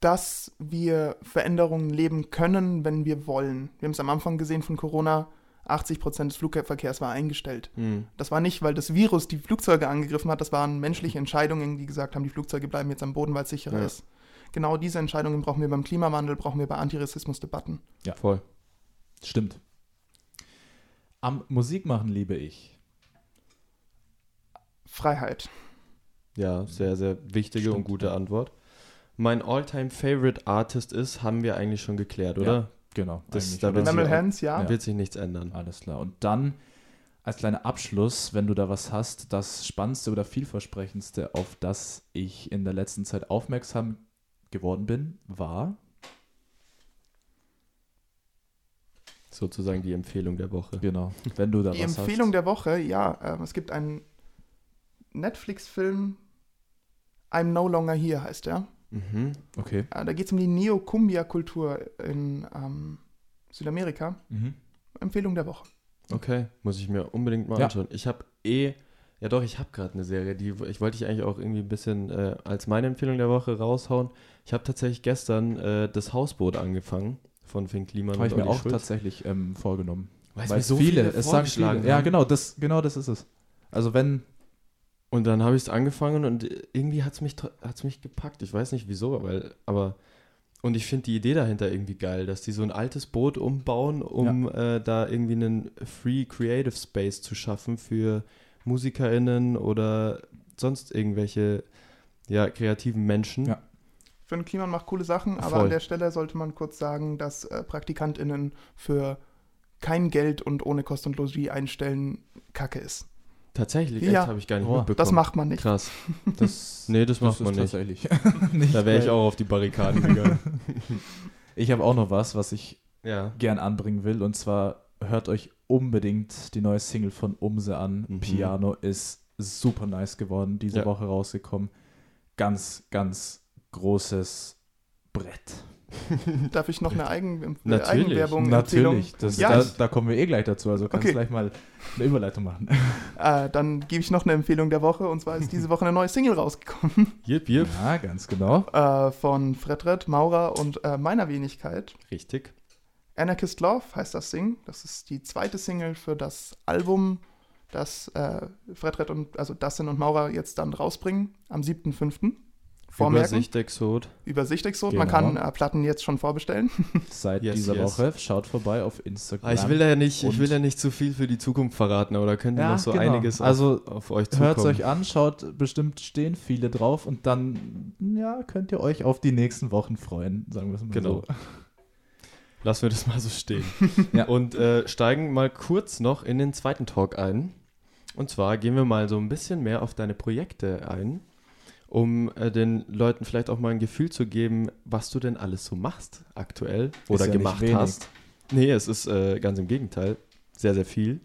C: Dass wir Veränderungen leben können, wenn wir wollen. Wir haben es am Anfang gesehen von Corona, 80 Prozent des Flugverkehrs war eingestellt.
B: Hm.
C: Das war nicht, weil das Virus die Flugzeuge angegriffen hat, das waren menschliche Entscheidungen, die gesagt haben, die Flugzeuge bleiben jetzt am Boden, weil es sicherer
B: Ja.
C: ist. Genau diese Entscheidungen brauchen wir beim Klimawandel, brauchen wir bei Antirassismus-Debatten.
B: Voll.
A: Stimmt. Am Musikmachen liebe ich.
C: Freiheit.
B: Ja, sehr, sehr wichtige und
A: Stimmt,
B: gute
A: ja.
B: Antwort. Mein Alltime favorite Artist ist, haben wir eigentlich schon geklärt, oder?
A: Genau.
B: Das- da
A: oder?
B: wird sich
C: Hands, ja.
A: Ja.
B: Wird sich nichts ändern.
A: Alles klar. Und dann als kleiner Abschluss, wenn du da was hast, das Spannendste oder vielversprechendste, auf das ich in der letzten Zeit aufmerksam geworden bin, war.
B: Sozusagen die Empfehlung der Woche.
A: Genau. Wenn du da
C: Die
A: was
C: Empfehlung
A: hast.
C: der Woche, ja, ähm, es gibt einen Netflix-Film, I'm No Longer Here heißt der.
B: Mhm.
A: Okay.
C: Äh, da geht es um die Neo-Cumbia-Kultur in ähm, Südamerika.
A: Mhm.
C: Empfehlung der Woche.
B: Okay, muss ich mir unbedingt mal
A: Ja.
B: anschauen. Ich habe eh, ja doch, ich habe gerade eine Serie, die ich wollte ich eigentlich auch irgendwie ein bisschen äh, als meine Empfehlung der Woche raushauen. Ich habe tatsächlich gestern äh, das Hausboot angefangen von Finn Kliman
A: Habe ich mir auch
B: Schulz.
A: tatsächlich ähm, vorgenommen.
B: Weil
A: Weil
B: so
A: viele,
B: viele
A: es sagen viele. Ja, genau, das, genau das ist es. Also wenn,
B: Und dann habe ich es angefangen und irgendwie hat es mich, hat's mich gepackt. Ich weiß nicht wieso, weil, aber. Und ich finde die Idee dahinter irgendwie geil, dass die so ein altes Boot umbauen, um äh, da irgendwie einen Free Creative Space zu schaffen für MusikerInnen oder sonst irgendwelche ja, kreativen Menschen.
A: Ja.
C: Finn Kliman macht coole Sachen, aber
B: Voll.
C: an der Stelle sollte man kurz sagen, dass äh, PraktikantInnen für kein Geld und ohne Kost und Logis einstellen Kacke ist.
B: Tatsächlich,
C: Ja.
B: echt, habe ich gar nicht
A: Oh,
B: mitbekommen.
C: Das macht man nicht.
B: Krass.
A: das,
B: Nee, das macht
A: das
B: man nicht.
A: tatsächlich nicht.
B: Da wäre ich auch auf die Barrikaden gegangen.
A: Ich habe auch noch was, was ich
B: ja.
A: gern anbringen will. Und zwar hört euch unbedingt die neue Single von Umse an.
B: Mhm.
A: Piano ist super nice geworden, diese
B: Ja.
A: Woche rausgekommen. Ganz, ganz großes Brett.
C: Darf ich noch eine Eigen
B: Natürlich.
C: Eigenwerbung?
A: Natürlich, das,
C: Ja,
A: da, da kommen wir eh gleich dazu. Also kannst
C: Okay.
A: gleich mal eine Überleitung machen.
C: Äh, dann gebe ich noch eine Empfehlung der Woche und zwar ist diese Woche eine neue Single rausgekommen
B: Jip, jip.
A: Ja, ganz genau.
C: äh, von Fredred, Maurer und äh, meiner Wenigkeit.
B: Richtig.
C: Anarchist Love heißt das Ding. Das ist die zweite Single für das Album, das äh, Fredred und also Dustin und Maurer jetzt dann rausbringen am 7.5. Vormerken.
B: Übersicht Exot.
C: Übersicht Exot. Man
A: Genau.
C: kann äh, Platten jetzt schon vorbestellen.
A: Seit
B: Yes,
A: dieser
B: yes.
A: Woche. Schaut vorbei auf Instagram.
B: Ah, ich will ja nicht, ich will ja nicht zu viel für die Zukunft verraten, aber da könnte
A: Ja,
B: noch so
A: genau.
B: einiges
A: Also,
B: auf, auf euch zukommen.
A: Hört es euch an, schaut, bestimmt stehen viele drauf und dann ja, könnt ihr euch auf die nächsten Wochen freuen, sagen wir es mal
B: Genau.
A: so.
B: Lassen wir das mal so stehen.
A: Ja.
B: Und äh, steigen mal kurz noch in den zweiten Talk ein. Und zwar gehen wir mal so ein bisschen mehr auf deine Projekte ein, um äh, den Leuten vielleicht auch mal ein Gefühl zu geben, was du denn alles so machst aktuell oder
A: ja
B: gemacht hast. Nee, es ist äh, ganz im Gegenteil. Sehr, sehr viel.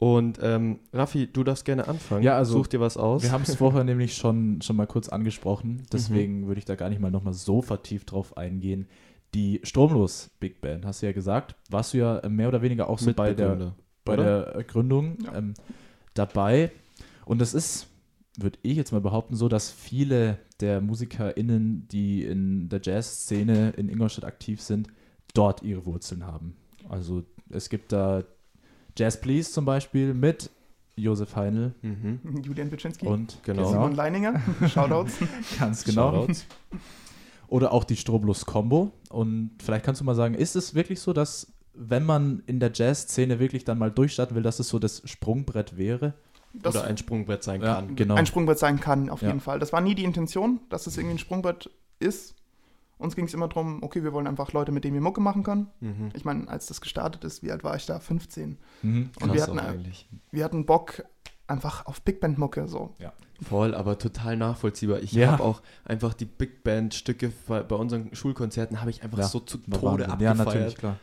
B: Und ähm, Raffi, du darfst gerne anfangen.
A: Ja, also,
B: Such dir was aus.
A: Wir haben es vorher nämlich schon, schon mal kurz angesprochen, deswegen würde ich da gar nicht mal nochmal so vertieft drauf eingehen. Die Stromlos Big Band, hast du ja gesagt, warst du ja äh, mehr oder weniger auch so bei der, bei
B: oder?
A: der Gründung
C: Ja.
A: ähm, dabei. Und es ist, würde ich jetzt mal behaupten, so, dass viele der MusikerInnen, die in der Jazzszene in Ingolstadt aktiv sind, dort ihre Wurzeln haben. Also es gibt da Jazz Please zum Beispiel mit Josef Heinl
B: Mhm.
C: Julian Wiczynski.
A: und
B: Genau.
C: Simon Leininger. Shoutouts.
A: ganz genau.
B: Shoutouts.
A: Oder auch die Stroblos Combo. Und vielleicht kannst du mal sagen, ist es wirklich so, dass wenn man in der Jazzszene wirklich dann mal durchstarten will, dass es so das Sprungbrett wäre?
C: Das
B: Oder ein Sprungbrett sein
A: Ja,
B: kann.
A: genau.
C: ein Sprungbrett sein kann, auf
A: Ja.
C: jeden Fall. Das war nie die Intention, dass es irgendwie ein Sprungbrett ist. Uns ging es immer darum, okay, wir wollen einfach Leute, mit denen wir Mucke machen können.
B: Mhm.
C: Ich meine, als das gestartet ist, wie alt war ich da? 15.
A: Mhm.
C: Und wir hatten,
B: eigentlich.
C: Wir hatten Bock einfach auf Big Band Mucke so.
B: Voll, aber total nachvollziehbar. Ich
A: Ja.
B: habe auch einfach die Big Band Stücke bei, unseren Schulkonzerten habe ich einfach
A: Ja,
B: so zu Tode
A: Wahnsinn. Ja,
B: abgefeiert.
A: natürlich, klar.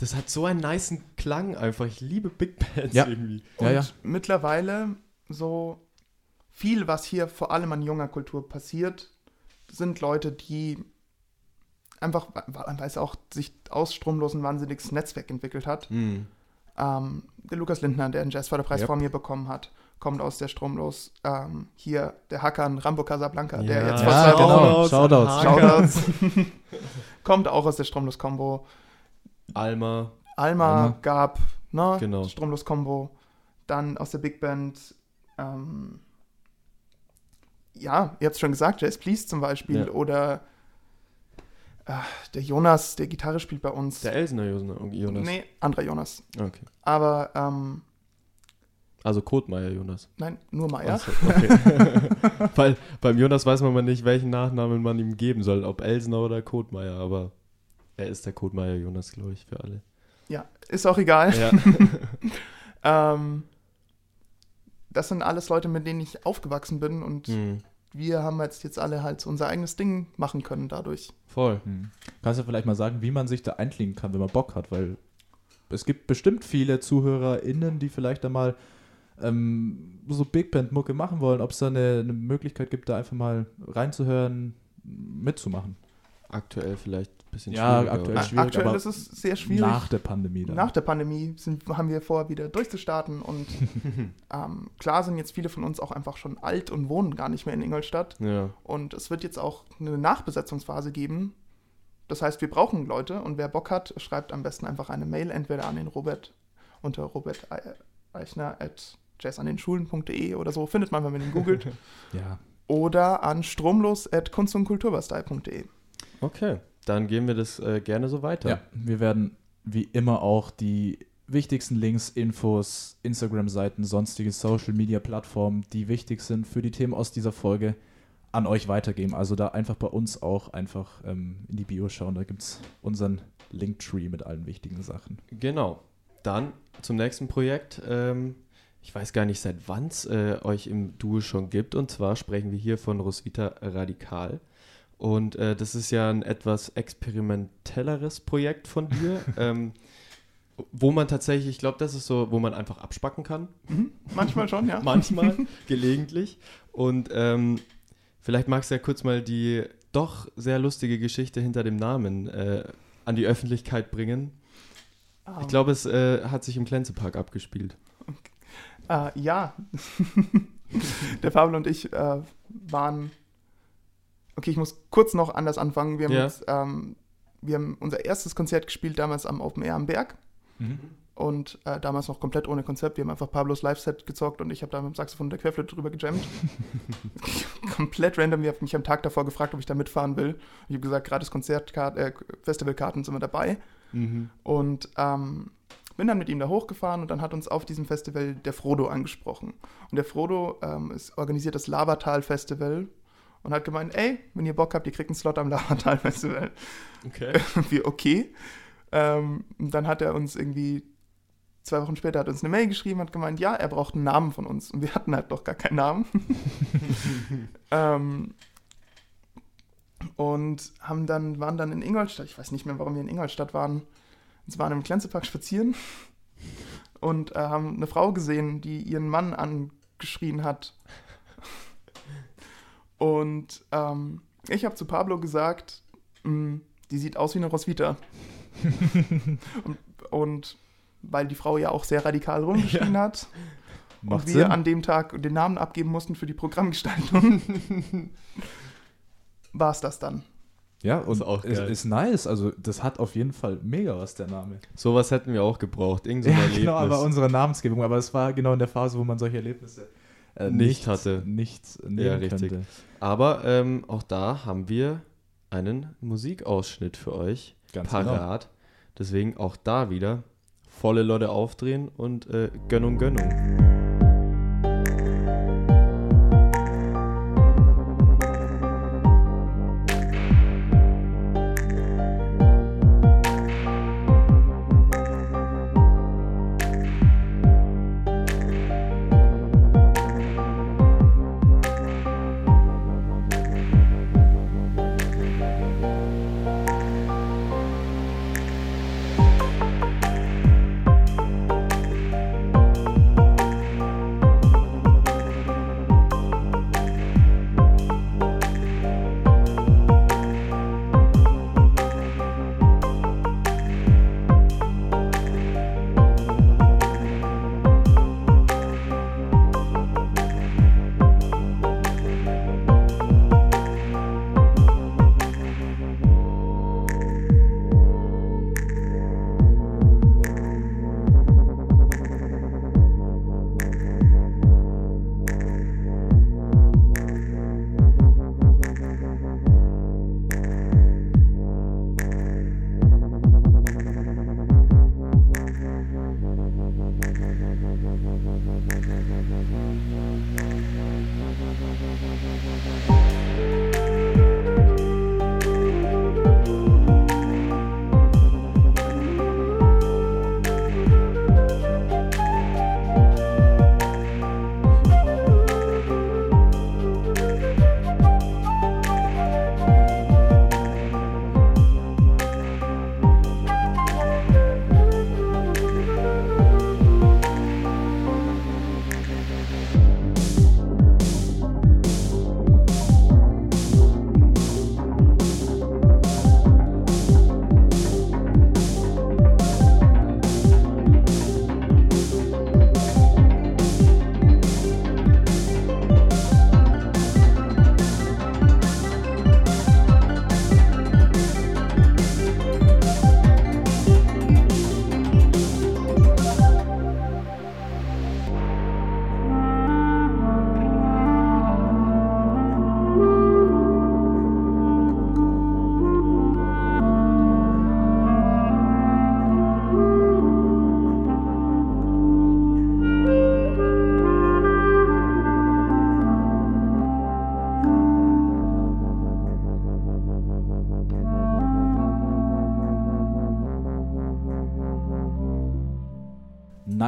B: Das hat so einen niceen Klang einfach. Ich liebe Big Bands
A: Ja.
B: irgendwie.
C: Und
A: Ja, ja.
C: mittlerweile so viel, was hier vor allem an junger Kultur passiert, sind Leute, die einfach, weil es auch sich aus Stromlos ein wahnsinniges Netzwerk entwickelt hat.
B: Mhm.
C: Ähm, der Lukas Lindner, der einen Jazzförderpreis
A: Ja.
C: von mir bekommen hat, kommt aus der Stromlos. Ähm, hier der Hakan Rambo Casablanca, der
B: Ja.
C: jetzt vor
A: Ja,
C: zwei
A: genau.
C: Wochen
A: Shoutouts.
C: Shoutouts. kommt auch aus der Stromlos Combo.
B: Alma,
C: Alma
A: Alma.
C: gab, ne?
B: Genau.
C: Stromlos Combo. Dann aus der Big Band, ähm, ja, ihr habt es schon gesagt, Jazz Please zum Beispiel.
B: Ja.
C: Oder äh, der Jonas, der Gitarre spielt bei uns.
B: der Elsner Jonas.
C: Nee, anderer Jonas.
B: Okay.
C: Aber, ähm,
B: Also Kotmeier Jonas.
C: nein, nur Meier.
B: So, okay. Weil beim Jonas weiß man mal nicht, welchen Nachnamen man ihm geben soll, ob Elsner oder Kotmeier, aber er ist der Kotmeier Jonas, glaube ich, für alle.
C: Ja, ist auch egal.
B: Ja.
C: Ähm, das sind alles Leute, mit denen ich aufgewachsen bin und
B: Mhm.
C: wir haben jetzt, jetzt alle halt so unser eigenes Ding machen können dadurch.
B: Voll.
A: Hm. Kannst du vielleicht mal sagen, wie man sich da einklinken kann, wenn man Bock hat? Weil es gibt bestimmt viele ZuhörerInnen, die vielleicht da mal ähm, so Big Band-Mucke machen wollen. Ob es da eine, eine Möglichkeit gibt, da einfach mal reinzuhören, mitzumachen.
B: Aktuell vielleicht ein bisschen
A: Ja,
B: schwieriger,
A: aktuell
B: oder?
A: schwierig,
C: Aktuell
A: aber
C: ist es sehr schwierig.
A: Nach der Pandemie dann.
C: Nach der Pandemie sind, haben wir vor, wieder durchzustarten und ähm, klar sind jetzt viele von uns auch einfach schon alt und wohnen gar nicht mehr in Ingolstadt
B: Ja.
C: und es wird jetzt auch eine Nachbesetzungsphase geben. Das heißt, wir brauchen Leute und wer Bock hat, schreibt am besten einfach eine Mail entweder an den Robert unter Robert Eichner at jazzanDenSchulen.de oder so, findet man, wenn man ihn googelt,
A: Ja.
C: oder an stromlos at kunst- und kulturbastei.de.
B: Okay, dann gehen wir das äh, gerne so weiter.
A: ja, wir werden wie immer auch die wichtigsten Links, Infos, Instagram-Seiten, sonstige Social-Media-Plattformen, die wichtig sind für die Themen aus dieser Folge, an euch weitergeben. Also da einfach bei uns auch einfach ähm, in die Bio schauen. Da gibt es unseren Linktree mit allen wichtigen Sachen.
B: Genau. Dann zum nächsten Projekt. Ähm, ich weiß gar nicht, seit wann es äh, euch im Duo schon gibt. Und zwar sprechen wir hier von Roswitha Radikal. Und äh, das ist ja ein etwas experimentelleres Projekt von dir, ähm, wo man tatsächlich, ich glaube, das ist so, wo man einfach abspacken kann.
C: Mhm. Manchmal schon, ja.
B: Manchmal, gelegentlich. Und ähm, vielleicht magst du ja kurz mal die doch sehr lustige Geschichte hinter dem Namen äh, an die Öffentlichkeit bringen. Ich
C: Ähm,
B: glaube, es äh, hat sich im Klenzepark abgespielt.
C: Äh, ja. Der Pablo und ich äh, waren. Okay, ich muss kurz noch anders anfangen. Wir haben,
B: Ja.
C: uns, ähm, wir haben unser erstes Konzert gespielt damals am Open Air am Berg und äh, damals noch komplett ohne Konzept. Wir haben einfach Pablos Live-Set gezockt und ich habe da mit dem Saxophon und der Querflöte drüber gejammt. komplett random. Ihr habt mich am Tag davor gefragt, ob ich da mitfahren will. Ich habe gesagt, gratis Konzertkarten, äh, Festivalkarten sind wir dabei. Und ähm, bin dann mit ihm da hochgefahren und dann hat uns auf diesem Festival der Frodo angesprochen. Und der Frodo ähm, ist, organisiert das Lavatal-Festival und hat gemeint, ey, wenn ihr Bock habt, ihr kriegt einen Slot am Lavatal-Festival.
B: Okay.
C: Wir, okay. Ähm, und dann hat er uns irgendwie, zwei Wochen später hat er uns eine Mail geschrieben, hat gemeint, ja, er braucht einen Namen von uns. Und wir hatten halt noch gar keinen Namen. ähm, und haben dann, waren dann in Ingolstadt, ich weiß nicht mehr, warum wir in Ingolstadt waren, wir waren im Klenzepark spazieren und äh, haben eine Frau gesehen, die ihren Mann angeschrien hat. Und ähm, ich habe zu Pablo gesagt, "Mm, die sieht aus wie eine Roswitha. und, und weil die Frau ja auch sehr radikal rumgeschrien hat
A: Macht
C: und wir
A: Sinn.
C: an dem Tag den Namen abgeben mussten für die Programmgestaltung, war es das dann.
A: ja, und
B: Ist auch
A: ist, ist nice. Also, das hat auf jeden Fall mega was, der Name.
B: Sowas hätten wir auch gebraucht. Irgend so ein
A: Ja,
B: Erlebnis.
A: genau, aber unsere Namensgebung. Aber es war genau in der Phase, wo man solche Erlebnisse äh,
B: Nicht hatte.
A: Nicht nehmen
B: Ja, richtig.
A: könnte.
B: Aber ähm, auch da haben wir einen Musikausschnitt für euch
A: Ganz genau.
B: parat. Deswegen auch da wieder volle Leute aufdrehen und äh, Gönnung, Gönnung.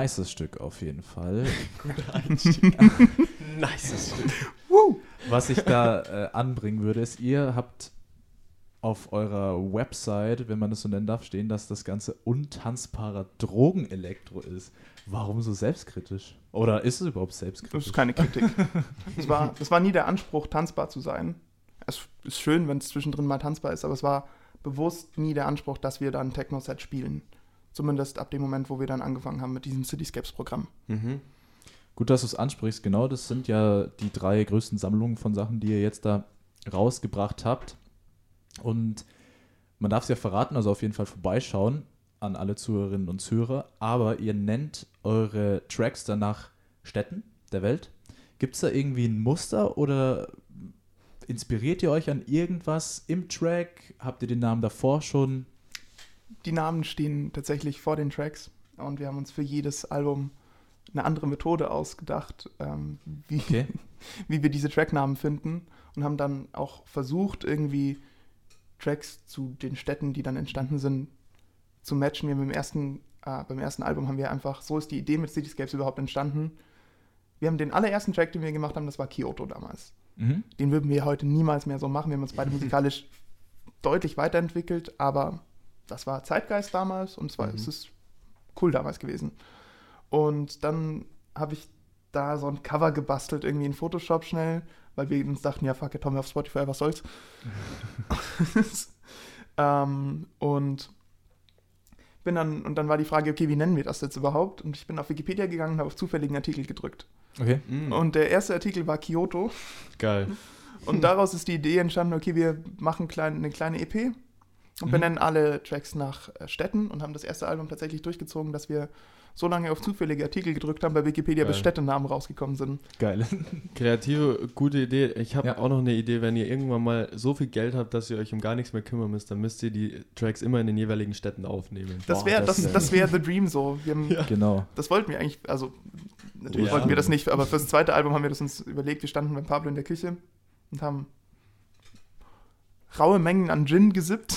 A: Nices Stück auf jeden Fall.
B: Nice.
A: Was ich da äh, anbringen würde, ist, ihr habt auf eurer Website, wenn man das so nennen darf, stehen, dass das Ganze untanzbarer Drogenelektro ist. Warum so selbstkritisch? Oder ist es überhaupt
C: Das
A: selbstkritisch?
C: ist keine Kritik. Das war, das war nie der Anspruch, tanzbar zu sein. es ist schön, wenn es zwischendrin mal tanzbar ist, aber es war bewusst nie der Anspruch, dass wir dann Techno-Set spielen. Zumindest ab dem Moment, wo wir dann angefangen haben mit diesem Cityscapes-Programm.
B: Mhm.
A: Gut, dass du es ansprichst. Genau, das sind ja die drei größten Sammlungen von Sachen, die ihr jetzt da rausgebracht habt. Und man darf es ja verraten, also auf jeden Fall vorbeischauen an alle Zuhörerinnen und Zuhörer. Aber ihr nennt eure Tracks dann nach Städten der Welt. Gibt es da irgendwie ein Muster oder inspiriert ihr euch an irgendwas im Track? Habt ihr den Namen davor schon?
C: Die Namen stehen tatsächlich vor den Tracks und wir haben uns für jedes Album eine andere Methode ausgedacht, ähm, wie,
A: Okay.
C: wie wir diese Tracknamen finden und haben dann auch versucht, irgendwie Tracks zu den Städten, die dann entstanden sind, zu matchen. Wir haben im ersten, äh, beim ersten Album haben wir einfach, so ist die Idee mit Cityscapes überhaupt entstanden. Wir haben den allerersten Track, den wir gemacht haben, das war Kyoto damals.
A: Mhm.
C: Den würden wir heute niemals mehr so machen. Wir haben uns beide musikalisch deutlich weiterentwickelt, aber das war Zeitgeist damals und es, war,
B: Mhm.
C: es ist cool damals gewesen. Und dann habe ich da so ein Cover gebastelt, irgendwie in Photoshop schnell, weil wir uns dachten, ja, fuck it, haben wir auf Spotify, was soll's. ähm, und bin dann, und dann war die Frage, okay, wie nennen wir das jetzt überhaupt? Und ich bin auf Wikipedia gegangen und habe auf zufälligen Artikel gedrückt.
A: Okay.
B: Mhm.
C: Und der erste Artikel war Kyoto.
B: Geil.
C: Und daraus ist die Idee entstanden, okay, wir machen klein, eine kleine EP und
A: Mhm.
C: benennen alle Tracks nach äh, Städten und haben das erste Album tatsächlich durchgezogen, dass wir so lange auf zufällige Artikel gedrückt haben bei Wikipedia, bis
B: Geil.
C: Städtenamen rausgekommen sind.
A: Geil.
B: Kreative, gute Idee. Ich habe
A: Ja.
B: auch noch eine Idee, wenn ihr irgendwann mal so viel Geld habt, dass ihr euch um gar nichts mehr kümmern müsst, dann müsst ihr die Tracks immer in den jeweiligen Städten aufnehmen.
C: Das wäre
A: das
C: das,
A: wär-
C: das wär The Dream so. Wir haben,
A: Genau.
C: Das wollten wir eigentlich, also natürlich
B: Ja.
C: wollten wir das nicht, aber fürs zweite Album haben wir das uns überlegt. Wir standen bei Pablo in der Küche und haben raue Mengen an Gin gesippt.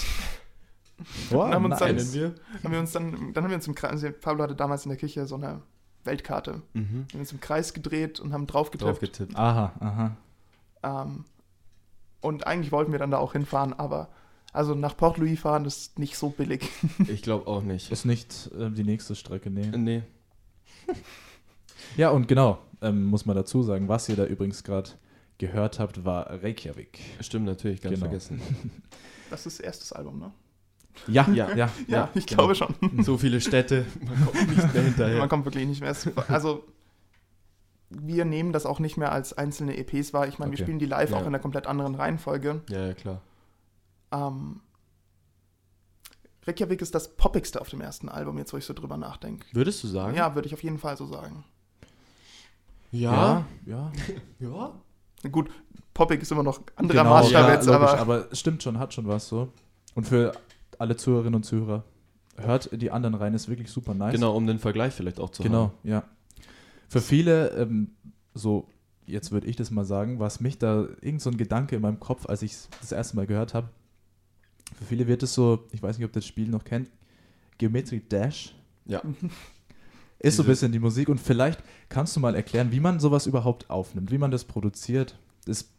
A: Wow,
C: haben uns dann-
A: nice.
B: wir?
C: haben wir uns dann, dann haben wir uns im Kreis, also Pablo hatte damals in der Küche so eine Weltkarte.
B: Mhm.
C: Wir haben uns im Kreis gedreht und haben drauf
B: Drauf
C: getippt.
A: Aha, aha.
C: Ähm, und eigentlich wollten wir dann da auch hinfahren, aber also nach Port Louis fahren ist nicht so billig.
B: Ich glaube auch nicht.
A: Ist nicht ähm, die nächste Strecke, nee.
B: Nee.
A: Ja, und genau, ähm, muss man dazu sagen, was ihr da übrigens gerade gehört habt, war Reykjavik.
B: Stimmt natürlich, ganz
A: Genau.
B: vergessen.
C: Das ist das erste Album, ne?
A: Ja,
B: Ja.
A: ja, ja.
C: Ja, ich
A: genau.
C: glaube schon.
B: So viele Städte, man kommt nicht mehr hinterher.
C: Man kommt wirklich nicht mehr. Also, wir nehmen das auch nicht mehr als einzelne EPs wahr. Ich meine, wir
A: Okay.
C: spielen die live
B: Ja.
C: auch in einer komplett anderen Reihenfolge.
B: ja, ja, klar.
C: Ähm, Reykjavik ist das poppigste auf dem ersten Album, jetzt wo ich so drüber nachdenke.
B: Würdest du sagen?
C: Ja, würde ich auf jeden Fall so sagen.
A: Ja, ja.
B: Ja.
C: Gut, poppig ist immer noch anderer
A: Genau,
C: Maßstab
A: ja,
C: jetzt,
A: logisch,
C: aber,
A: aber es stimmt schon, hat schon was so. Und für alle Zuhörerinnen und Zuhörer, hört die anderen rein, ist wirklich super nice.
B: Genau, um den Vergleich vielleicht auch zu
A: Genau,
B: haben.
A: ja. Für viele, ähm, so, jetzt würde ich das mal sagen, war es mich da irgend so ein Gedanke in meinem Kopf, als ich es das erste Mal gehört habe. Für viele wird es so, ich weiß nicht, ob das Spiel noch kennt, Geometry Dash.
B: Ja.
A: Ist so ein bisschen die Musik und vielleicht kannst du mal erklären, wie man sowas überhaupt aufnimmt, wie man das produziert. Ist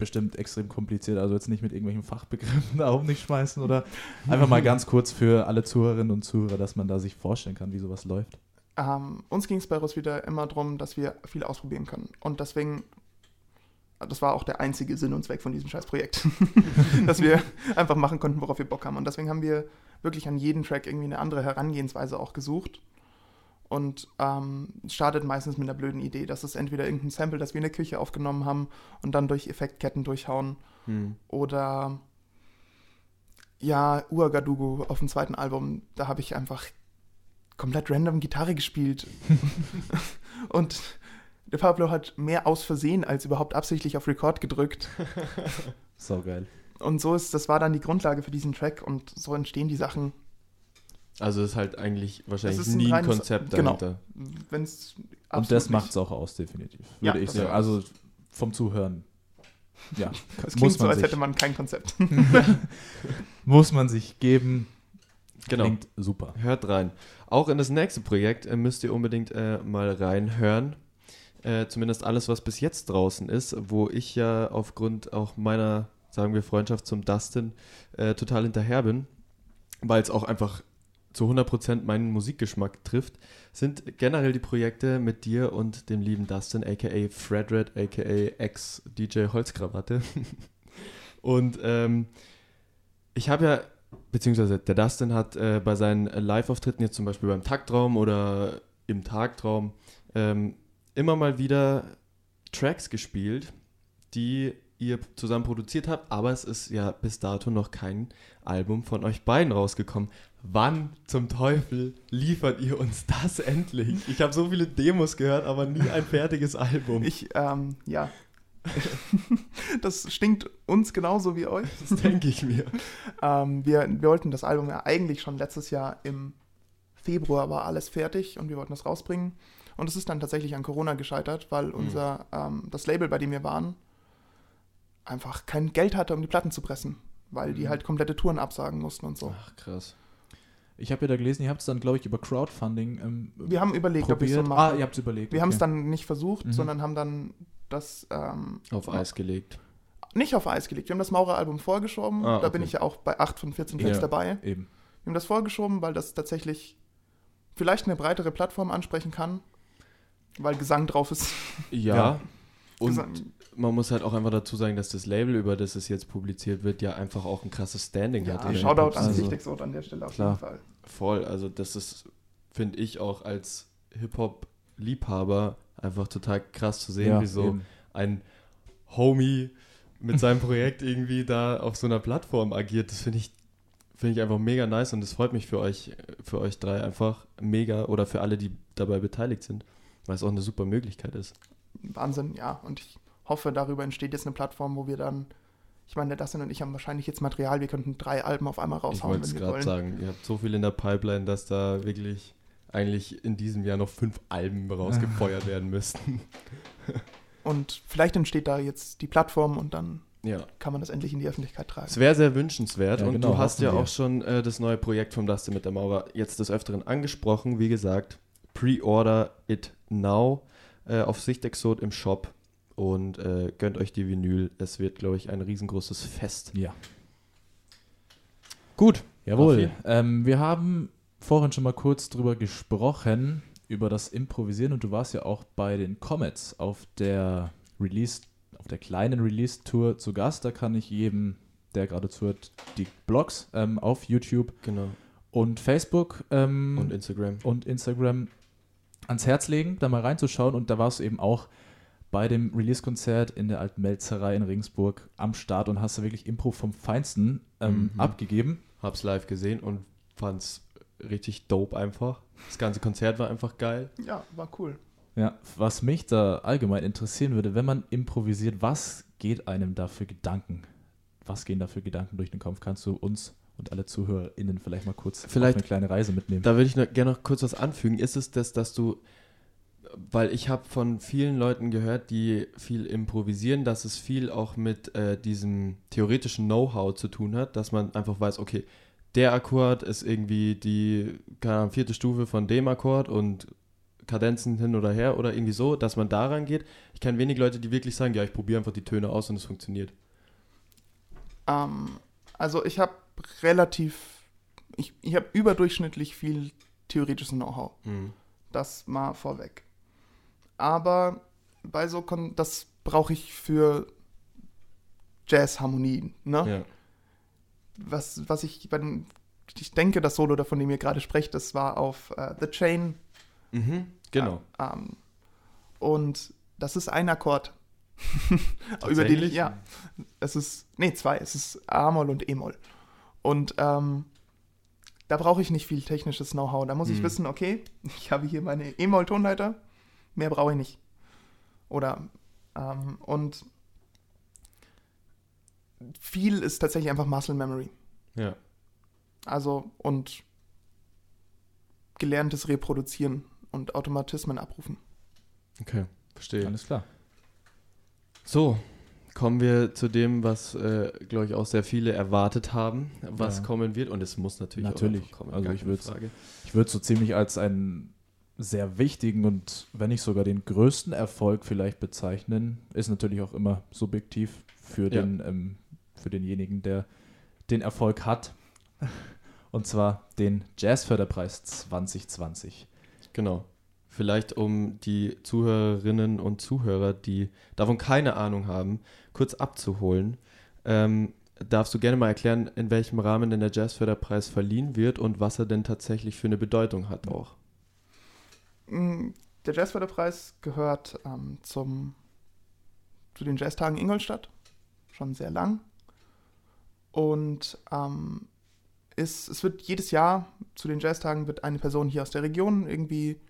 A: bestimmt extrem kompliziert, also jetzt nicht mit irgendwelchen Fachbegriffen da um nicht schmeißen oder einfach mal ganz kurz für alle Zuhörerinnen und Zuhörer, dass man da sich vorstellen kann, wie sowas läuft.
C: ähm, uns ging es bei Roswitha immer darum, dass wir viel ausprobieren können. Und deswegen, das war auch der einzige Sinn und Zweck von diesem scheiß Projekt, dass wir einfach machen konnten, worauf wir Bock haben. Und deswegen haben wir wirklich an jeden Track irgendwie eine andere Herangehensweise auch gesucht. Und ähm, startet meistens mit einer blöden Idee. Das ist entweder irgendein Sample, das wir in der Küche aufgenommen haben und dann durch Effektketten durchhauen.
B: Hm.
C: Oder ja, Uagadugu auf dem zweiten Album, da habe ich einfach komplett random Gitarre gespielt. Und der Pablo hat mehr aus Versehen als überhaupt absichtlich auf Record gedrückt.
A: So geil.
C: Und so ist, das war dann die Grundlage für diesen Track und so entstehen die Sachen.
B: Also ist halt eigentlich wahrscheinlich
C: ist ein
B: nie ein
C: reines-
B: Konzept
C: genau.
B: dahinter.
C: Wenn's
A: Und das macht es auch aus, definitiv.
C: Ja,
A: Würde ich
C: das
A: sagen.
B: ja.
A: Also vom Zuhören. Ja,
C: Es
A: muss
C: klingt so,
A: man
C: als
A: sich-
C: hätte man kein Konzept.
A: muss man sich geben.
B: Genau.
A: Klingt super.
B: Hört rein. Auch in das nächste Projekt äh, müsst ihr unbedingt äh, mal reinhören. Äh, zumindest alles, was bis jetzt draußen ist, wo ich ja aufgrund auch meiner, sagen wir, Freundschaft zum Dustin äh, total hinterher bin, weil es auch einfach zu 100% meinen Musikgeschmack trifft, sind generell die Projekte mit dir und dem lieben Dustin, aka Fredred, aka ex-DJ Holzkrawatte. Und ähm, ich habe ja, beziehungsweise der Dustin hat äh, bei seinen Live-Auftritten, jetzt zum Beispiel beim Taktraum oder im Tagtraum, ähm, immer mal wieder Tracks gespielt, die ihr zusammen produziert habt, aber es ist ja bis dato noch kein Album von euch beiden rausgekommen. Wann zum Teufel liefert ihr uns das endlich? Ich habe so viele Demos gehört, aber nie ein fertiges Album.
C: Ich, ähm, ja. das stinkt uns genauso wie euch.
B: Das denke ich mir.
C: Ähm, wir, wir wollten das Album ja eigentlich schon letztes Jahr im Februar war alles fertig und wir wollten das rausbringen. Und es ist dann tatsächlich an Corona gescheitert, weil unser, ähm, das Label, bei dem wir waren, einfach kein Geld hatte, um die Platten zu pressen, weil die
A: Mhm.
C: halt komplette Touren absagen mussten und so.
B: Ach, krass.
A: Ich habe ja da gelesen, ihr habt es dann, glaube ich, über Crowdfunding ähm,
C: Wir haben überlegt, ob wir es so
A: probiert.
C: machen.
A: ah, ihr habt es überlegt.
C: wir haben es
A: okay.
C: dann nicht versucht,
A: Mhm.
C: sondern haben dann das ähm,
B: Auf Eis gelegt.
C: nicht auf Eis gelegt. Wir haben das Maurer-Album vorgeschoben.
B: Ah,
C: Da
B: okay.
C: bin ich ja auch bei 8 von 14 Tracks
B: Ja.
C: dabei.
A: Eben.
C: Wir haben das vorgeschoben, weil das tatsächlich vielleicht eine breitere Plattform ansprechen kann, weil Gesang drauf ist.
B: Ja.
A: Ja.
B: Und
C: Gesang,
B: man muss halt auch einfach dazu sagen, dass das Label, über das es jetzt publiziert wird, ja einfach auch ein krasses Standing
C: ja,
B: hat.
C: Shoutout an
B: Hip-Hop-Szene.
C: Sichtexot an der Stelle auf
A: klar.
C: jeden Fall.
B: Voll, also das ist, finde ich auch als Hip-Hop-Liebhaber einfach total krass zu sehen,
A: ja,
B: wie so
A: eben.
B: ein Homie mit seinem Projekt irgendwie da auf so einer Plattform agiert. Das finde ich, finde ich einfach mega nice und das freut mich für euch, für euch drei einfach mega oder für alle, die dabei beteiligt sind, weil es auch eine super Möglichkeit ist.
C: Wahnsinn, ja. Und ich hoffe, darüber entsteht jetzt eine Plattform, wo wir dann, ich meine, der Dustin und ich haben wahrscheinlich jetzt Material, wir könnten drei Alben auf einmal
B: Ich
C: raushauen,
B: wollte es
C: wenn wir
B: gerade sagen, ihr habt so viel in der Pipeline, dass da wirklich eigentlich in diesem Jahr noch fünf Alben rausgefeuert werden müssten.
C: Und vielleicht entsteht da jetzt die Plattform und dann
B: Ja.
C: kann man das endlich in die Öffentlichkeit tragen.
B: Es wäre sehr wünschenswert
A: Ja,
B: und
A: genau,
B: du hast ja
A: wir.
B: auch schon äh, das neue Projekt vom Dustin mit der Maurer jetzt des Öfteren angesprochen. Wie gesagt, pre-order it now äh, auf Sichtexot im Shop und äh, gönnt euch die Vinyl. Es wird, glaube ich, ein riesengroßes Fest.
A: Ja.
B: Gut.
A: Jawohl. Ähm, wir haben vorhin schon mal kurz drüber gesprochen, über das Improvisieren und du warst ja auch bei den Comets auf der Release, auf der kleinen Release-Tour zu Gast. Da kann ich jedem, der gerade zuhört, die Blogs ähm, auf YouTube
B: Genau.
A: und Facebook ähm,
B: Und Instagram.
A: und Instagram ans Herz legen, da mal reinzuschauen. Und da warst du eben auch bei dem Release-Konzert in der alten Melzerei in Regensburg am Start und hast da wirklich Impro vom Feinsten ähm,
B: Mhm.
A: abgegeben.
B: Hab's live gesehen und fand's richtig dope einfach. Das ganze Konzert war einfach geil.
C: Ja, war cool.
A: Ja, was mich da allgemein interessieren würde, wenn man improvisiert, was geht einem da für Gedanken? Was gehen da für Gedanken durch den Kopf? Kannst du uns und alle ZuhörerInnen vielleicht mal kurz
B: Vielleicht-
A: auf eine kleine Reise mitnehmen?
B: Da würde ich noch, gerne noch kurz was anfügen. Ist es das, dass du, weil ich habe von vielen Leuten gehört, die viel improvisieren, dass es viel auch mit äh, diesem theoretischen Know-how zu tun hat, dass man einfach weiß, okay, der Akkord ist irgendwie die keine Ahnung, vierte Stufe von dem Akkord und Kadenzen hin oder her oder irgendwie so, dass man daran geht. Ich kenne wenig Leute, die wirklich sagen, ja, ich probiere einfach die Töne aus und es funktioniert.
C: Ähm, also ich habe relativ, ich, ich habe überdurchschnittlich viel theoretisches Know-how. Das mal vorweg. Aber bei so, Kon das brauche ich für Jazz-Harmonien, ne?
B: Ja.
C: Was, was ich, bei ich denke, das Solo, von dem ihr gerade sprecht, das war auf äh, The Chain.
B: Mhm. Genau.
C: Ähm, und das ist ein Akkord. Über den ich, ja. Es ist, nee, zwei. Es ist A-Moll und E-Moll. Und ähm, da brauche ich nicht viel technisches Know-how. Da muss ich
B: Hm.
C: wissen, okay, ich habe hier meine E-Moll-Tonleiter, mehr brauche ich nicht. Oder, ähm, und viel ist tatsächlich einfach Muscle Memory.
B: Ja.
C: Also, und gelerntes Reproduzieren und Automatismen abrufen.
B: Okay, verstehe.
A: Alles klar.
B: So, kommen wir zu dem, was, äh, glaube ich, auch sehr viele erwartet haben, was
A: Ja.
B: kommen wird. Und es muss natürlich,
A: Natürlich.
B: auch kommen.
A: Also
B: gar
A: ich würde so ziemlich als einen sehr wichtigen und wenn nicht sogar den größten Erfolg vielleicht bezeichnen. Ist natürlich auch immer subjektiv für,
B: Ja.
A: den, ähm, für denjenigen, der den Erfolg hat. Und zwar den Jazzförderpreis 2020.
B: Genau. Vielleicht um die Zuhörerinnen und Zuhörer, die davon keine Ahnung haben, kurz abzuholen. Ähm, darfst du gerne mal erklären, in welchem Rahmen denn der Jazzförderpreis verliehen wird und was er denn tatsächlich für eine Bedeutung hat auch?
C: Mm, Der Jazzförderpreis gehört ähm, zum, zu den Jazztagen Ingolstadt, schon sehr lang. Und ähm, ist, es wird jedes Jahr zu den Jazztagen wird eine Person hier aus der Region irgendwie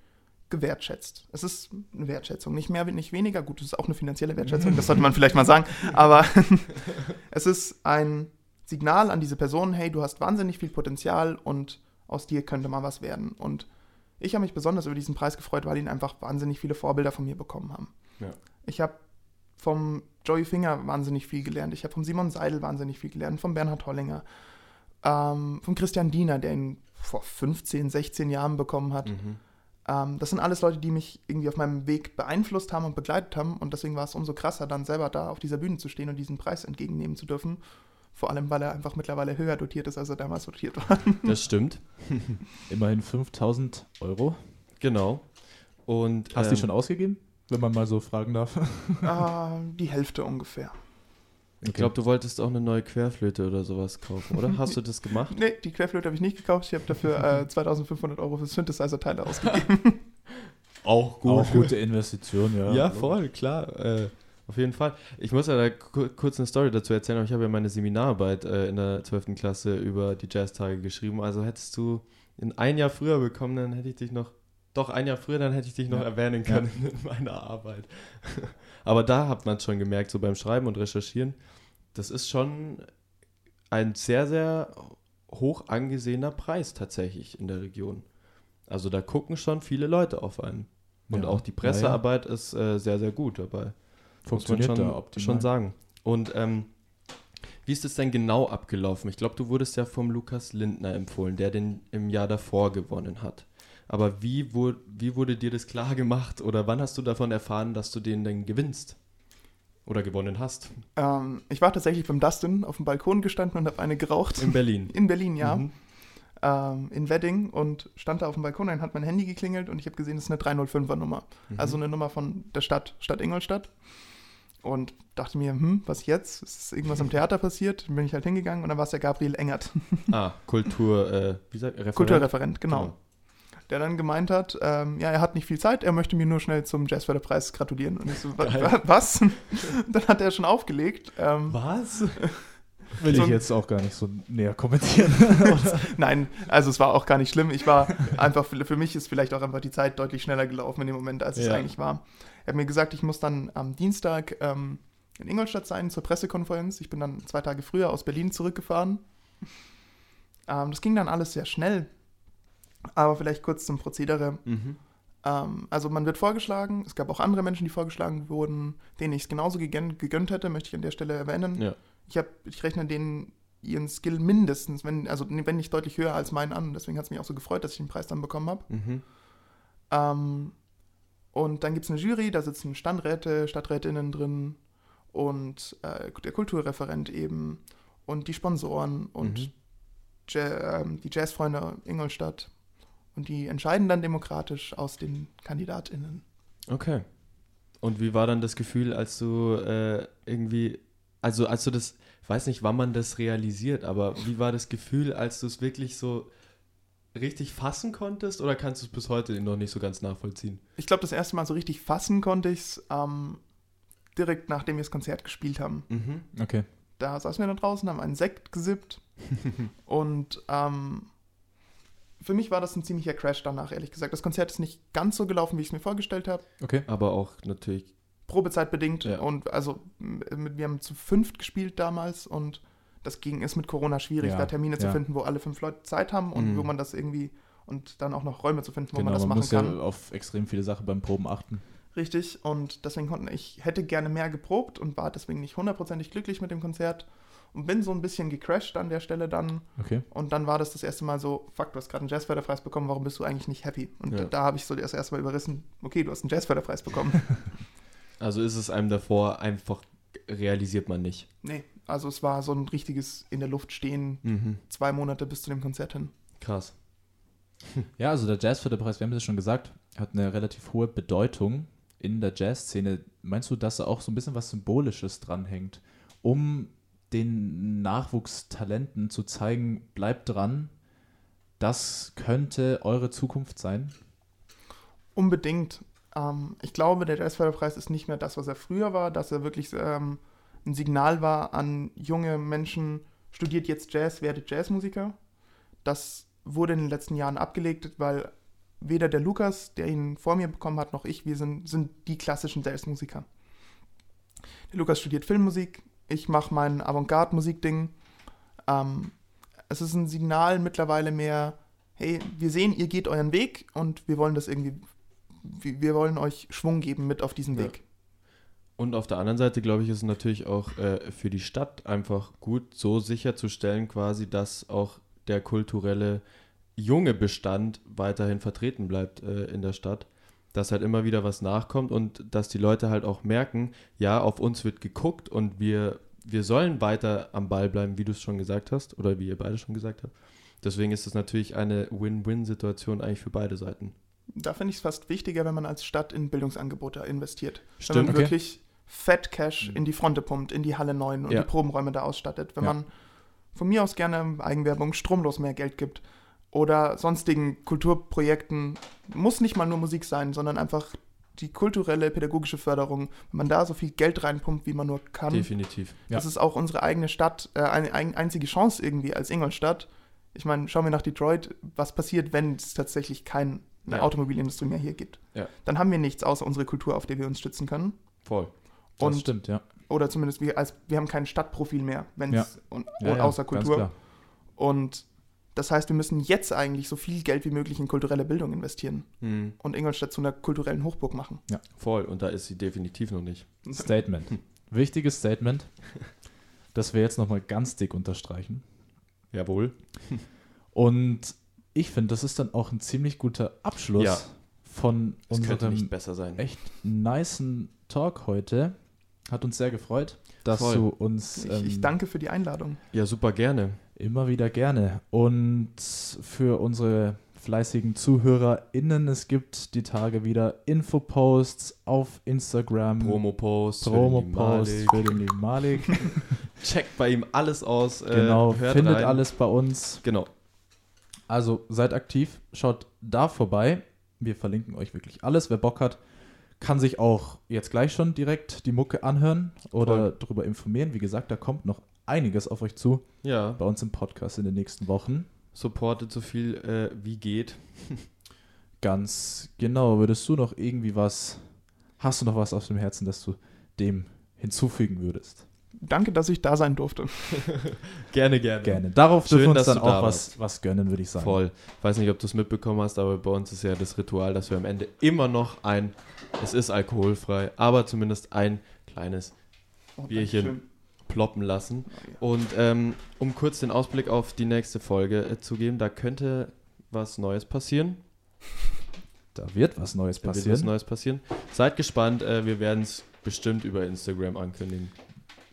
C: gewertschätzt. Es ist eine Wertschätzung, nicht mehr, nicht weniger. Gut, es ist auch eine finanzielle Wertschätzung, das sollte man vielleicht mal sagen. Aber es ist ein Signal an diese Person, hey, du hast wahnsinnig viel Potenzial und aus dir könnte mal was werden. Und ich habe mich besonders über diesen Preis gefreut, weil ihn einfach wahnsinnig viele Vorbilder von mir bekommen haben.
B: Ja.
C: Ich habe vom Joey Finger wahnsinnig viel gelernt. Ich habe vom Simon Seidel wahnsinnig viel gelernt, vom Bernhard Hollinger, ähm, vom Christian Diener, der ihn vor 15, 16 Jahren bekommen hat.
B: Mhm.
C: Ähm, das sind alles Leute, die mich irgendwie auf meinem Weg beeinflusst haben und begleitet haben. Und deswegen war es umso krasser, dann selber da auf dieser Bühne zu stehen und diesen Preis entgegennehmen zu dürfen. Vor allem, weil er einfach mittlerweile höher dotiert ist, als er damals dotiert war.
B: Das stimmt,
A: Immerhin 5000 Euro.
B: genau. Und,
A: Hast du
B: ähm,
A: die schon ausgegeben, wenn man mal so fragen darf?
C: ähm, die Hälfte ungefähr.
B: Ich glaube, du wolltest auch eine neue Querflöte oder sowas kaufen, oder? Hast du das gemacht?
C: Nee, die Querflöte habe ich nicht gekauft. Ich habe dafür äh, 2500 Euro für Synthesizer-Teile ausgegeben.
B: Auch
A: Auch gute Investition, ja.
B: Ja, voll, klar. Äh, auf jeden Fall. Ich muss ja da ku- kurz eine Story dazu erzählen, aber ich habe ja meine Seminararbeit äh, in der 12. Klasse über die Jazztage geschrieben. Also hättest du in ein Jahr früher bekommen, dann hätte ich dich noch, doch ein Jahr früher, dann hätte ich dich noch
A: Ja.
B: erwähnen können in meiner Arbeit. aber da hat man es schon gemerkt, so beim Schreiben und Recherchieren, das ist schon ein sehr, sehr hoch angesehener Preis tatsächlich in der Region. Also da gucken schon viele Leute auf einen. Und
A: Ja.
B: auch die Pressearbeit ist äh, sehr, sehr gut dabei.
A: Funktioniert
B: muss man
A: da
B: schon,
A: optimal.
B: schon sagen. Und ähm, wie ist es denn genau abgelaufen? Ich glaube, du wurdest ja vom Lukas Lindner empfohlen, der den im Jahr davor gewonnen hat. Aber wie, wur wie wurde dir das klar gemacht oder wann hast du davon erfahren, dass du den denn gewinnst? Oder gewonnen hast?
C: ähm, ich war tatsächlich beim Dustin auf dem Balkon gestanden und habe eine geraucht.
B: In Berlin.
C: In Berlin, ja.
B: Mhm.
C: Ähm, in Wedding und stand da auf dem Balkon, dann hat mein Handy geklingelt und ich habe gesehen, das ist eine 305er Nummer.
B: Mhm.
C: Also eine Nummer von der Stadt, Stadt Ingolstadt. Und dachte mir, hm, was jetzt? Ist irgendwas am Theater passiert? Dann bin ich halt hingegangen und dann war es der Gabriel Engert,
B: Ah, Kultur, äh, wie sagt Referent?
C: Kulturreferent, genau. Der dann gemeint hat, ähm, ja, er hat nicht viel Zeit, er möchte mir nur schnell zum Jazzförderpreis gratulieren. Und ich so,
B: Geil.
C: wa- was? dann hat er schon aufgelegt. Ähm,
B: Was?
A: Will
C: So
A: ich jetzt auch gar nicht so näher kommentieren.
C: Nein, also es war auch gar nicht schlimm. Ich war einfach, für für mich ist vielleicht auch einfach die Zeit deutlich schneller gelaufen in dem Moment, als es
B: Ja.
C: eigentlich war. Er hat mir gesagt, ich muss dann am Dienstag ähm, in Ingolstadt sein zur Pressekonferenz. Ich bin dann zwei Tage früher aus Berlin zurückgefahren. Ähm, das ging dann alles sehr schnell. Aber vielleicht kurz zum Prozedere.
B: Mhm.
C: Ähm, also man wird vorgeschlagen, es gab auch andere Menschen, die vorgeschlagen wurden, denen ich es genauso gegönnt, gegönnt hätte, möchte ich an der Stelle erwähnen.
B: Ja.
C: Ich, hab, ich rechne denen ihren Skill mindestens, wenn, also wenn nicht deutlich höher als meinen an. Deswegen hat es mich auch so gefreut, dass ich den Preis dann bekommen habe.
B: Mhm.
C: Ähm, und dann gibt es eine Jury, da sitzen Standräte, Stadträtinnen drin und äh, der Kulturreferent eben und die Sponsoren und
B: Mhm.
C: Ja- ähm, die Jazzfreunde Ingolstadt. Und die entscheiden dann demokratisch aus den KandidatInnen.
B: Okay. Und wie war dann das Gefühl, als du äh, irgendwie, also als du das, ich weiß nicht, wann man das realisiert, aber wie war das Gefühl, als du es wirklich so richtig fassen konntest oder kannst du es bis heute noch nicht so ganz nachvollziehen?
C: Ich glaube, das erste Mal so richtig fassen konnte ich es ähm, direkt nachdem wir das Konzert gespielt haben.
B: Mhm.
A: Okay.
C: Da saßen wir dann draußen, haben einen Sekt gesippt und ähm, für mich war das ein ziemlicher Crash danach, ehrlich gesagt. Das Konzert ist nicht ganz so gelaufen, wie ich es mir vorgestellt habe.
A: Okay.
B: Aber auch natürlich,
C: Probezeit bedingt
B: Ja.
C: und also wir haben zu fünft gespielt damals und das ging ist mit Corona schwierig,
A: Ja,
C: da Termine zu
A: ja.
C: finden, wo alle fünf Leute Zeit haben und
B: Mhm.
C: wo man das irgendwie und dann auch noch Räume zu finden, wo
A: Genau,
C: man das
A: man
C: machen
A: muss
C: kann.
A: ja auf extrem viele Sachen beim Proben achten.
C: Richtig, und deswegen konnten ich hätte gerne mehr geprobt und war deswegen nicht hundertprozentig glücklich mit dem Konzert und bin so ein bisschen gecrashed an der Stelle dann
A: Okay.
C: und dann war das das erste Mal so, fuck, du hast gerade einen Jazzförderpreis bekommen, warum bist du eigentlich nicht happy? Und
B: Ja.
C: da habe ich so das erste Mal überrissen, okay, du hast einen Jazzförderpreis bekommen.
B: also ist es einem davor einfach, realisiert man nicht.
C: nee, also es war so ein richtiges in der Luft stehen,
B: Mhm.
C: zwei Monate bis zu dem Konzert hin.
B: Krass.
A: Ja, also der Jazzförderpreis, wir haben es ja schon gesagt, hat eine relativ hohe Bedeutung in der Jazzszene. Meinst du, dass da auch so ein bisschen was Symbolisches dranhängt, um den Nachwuchstalenten zu zeigen, bleibt dran, das könnte eure Zukunft sein?
C: Unbedingt. Ähm, ich glaube, der Jazzförderpreis ist nicht mehr das, was er früher war, dass er wirklich ähm, ein Signal war an junge Menschen, studiert jetzt Jazz, werdet Jazzmusiker. Das wurde in den letzten Jahren abgelegt, weil weder der Lukas, der ihn vor mir bekommen hat, noch ich, wir sind, sind die klassischen Jazzmusiker. Der Lukas studiert Filmmusik, ich mache mein Avantgarde-Musikding. Ähm, es ist ein Signal mittlerweile mehr, hey, wir sehen, ihr geht euren Weg und wir wollen das irgendwie, wir wollen euch Schwung geben mit auf diesen Weg.
B: Und auf der anderen Seite, glaube ich, ist es natürlich auch äh, für die Stadt einfach gut, so sicherzustellen, quasi, dass auch der kulturelle junge Bestand weiterhin vertreten bleibt äh, in der Stadt. Dass halt immer wieder was nachkommt und dass die Leute halt auch merken, ja, auf uns wird geguckt und wir, wir sollen weiter am Ball bleiben, wie du es schon gesagt hast oder wie ihr beide schon gesagt habt. Deswegen ist es natürlich eine Win-Win-Situation eigentlich für beide Seiten.
C: Da finde ich es fast wichtiger, wenn man als Stadt in Bildungsangebote investiert.
B: Stimmt,
C: wenn man
A: okay.
C: wirklich Fett Cash
B: Mhm.
C: in die Fronte pumpt, in die Halle 9 und
B: Ja.
C: die Probenräume da ausstattet. Wenn
A: Ja.
C: man von mir aus gerne Eigenwerbung stromlos mehr Geld gibt oder sonstigen Kulturprojekten, muss nicht mal nur Musik sein, sondern einfach die kulturelle, pädagogische Förderung, wenn man da so viel Geld reinpumpt, wie man nur kann.
B: Definitiv.
A: Ja.
C: Das ist auch unsere eigene Stadt, äh, eine ein, einzige Chance irgendwie als Ingolstadt. Ich meine, schauen wir nach Detroit, was passiert, wenn es tatsächlich keine
B: Ja.
C: Automobilindustrie mehr hier gibt.
B: Ja.
C: Dann haben wir nichts außer unsere Kultur, auf der wir uns stützen können.
B: Voll.
A: Das
C: Und,
A: stimmt, ja.
C: oder zumindest wir, als, wir haben kein Stadtprofil mehr, wenn
A: Ja.
C: es und,
A: ja,
C: und
A: ja
C: außer
A: ganz
C: Kultur.
A: klar.
C: Und das heißt, wir müssen jetzt eigentlich so viel Geld wie möglich in kulturelle Bildung investieren
B: Mhm.
C: und Ingolstadt zu einer kulturellen Hochburg machen.
B: Voll. Und da ist sie definitiv noch nicht.
A: Statement. Wichtiges Statement, das wir jetzt nochmal ganz dick unterstreichen.
B: Jawohl.
A: Und ich finde, das ist dann auch ein ziemlich guter Abschluss
B: Ja.
A: von
B: Es könnte
A: unserem
B: nicht besser sein.
A: echt nicen Talk heute. Hat uns sehr gefreut, dass
B: Voll.
A: du uns
C: Ich, ich
A: ähm,
C: danke für die Einladung.
B: Ja, super gerne.
A: immer wieder gerne. Und für unsere fleißigen ZuhörerInnen, es gibt die Tage wieder Infoposts auf Instagram. Promo-Posts
B: lieben
A: für den lieben Malik.
B: Malik. Checkt bei ihm alles aus. äh,
A: genau,
B: hört
A: findet
B: rein.
A: alles bei uns.
B: Genau.
A: Also seid aktiv, schaut da vorbei. Wir verlinken euch wirklich alles. Wer Bock hat, kann sich auch jetzt gleich schon direkt die Mucke anhören oder darüber informieren. Wie gesagt, da kommt noch einiges auf euch zu
B: Ja.
A: bei uns im Podcast in den nächsten Wochen.
B: Supportet so viel äh, wie geht.
A: Ganz genau. Würdest du noch irgendwie was, hast du noch was auf dem Herzen, dass du dem hinzufügen würdest?
C: Danke, dass ich da sein durfte.
B: Gerne, gerne.
A: Gerne. Darauf
B: Schön,
A: dürfen wir uns
B: dass
A: dann
B: du da
A: auch was, was gönnen, würde ich sagen.
B: Voll. Weiß nicht, ob du es mitbekommen hast, aber bei uns ist ja das Ritual, dass wir am Ende immer noch ein, es ist alkoholfrei, aber zumindest ein kleines
C: Oh,
B: Bierchen. Ploppen lassen.
C: Oh, ja.
B: Und ähm, um kurz den Ausblick auf die nächste Folge äh, zu geben, da könnte was Neues passieren.
A: Da wird was Neues
B: Da wird
A: passieren.
B: was Neues passieren. Seid gespannt, äh, wir werden es bestimmt über Instagram ankündigen.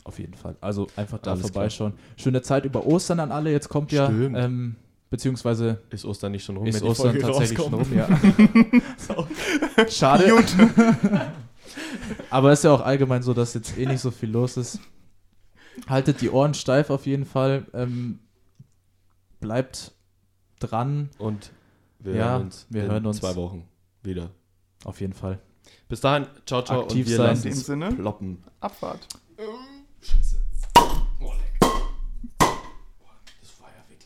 A: Auf jeden Fall. Also einfach da
B: Alles
A: vorbeischauen. Schöne Zeit über Ostern an alle. Jetzt kommt ja, ähm, beziehungsweise
B: Ist Ostern nicht schon rum?
A: ist Ostern
B: Folge
A: tatsächlich schon rum, ja. Schade. Aber ist ja auch allgemein so, dass jetzt eh nicht so viel los ist. Haltet die Ohren steif auf jeden Fall. Ähm, bleibt dran,
B: Und wir
A: Ja,
B: hören uns
A: wir
B: in
A: hören uns.
B: zwei Wochen wieder.
A: auf jeden Fall.
B: Bis dahin, ciao, ciao
A: Aktiv
B: und wir
A: sein.
C: In
B: lassen
C: dem
B: es
C: Sinne,
B: ploppen.
C: Abfahrt.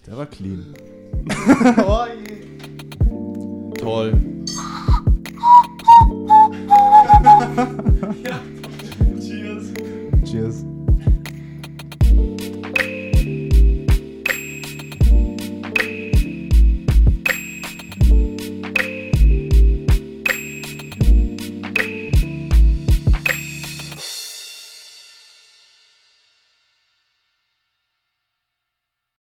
A: Der war clean.
C: oh je.
B: Toll.
A: Cheers.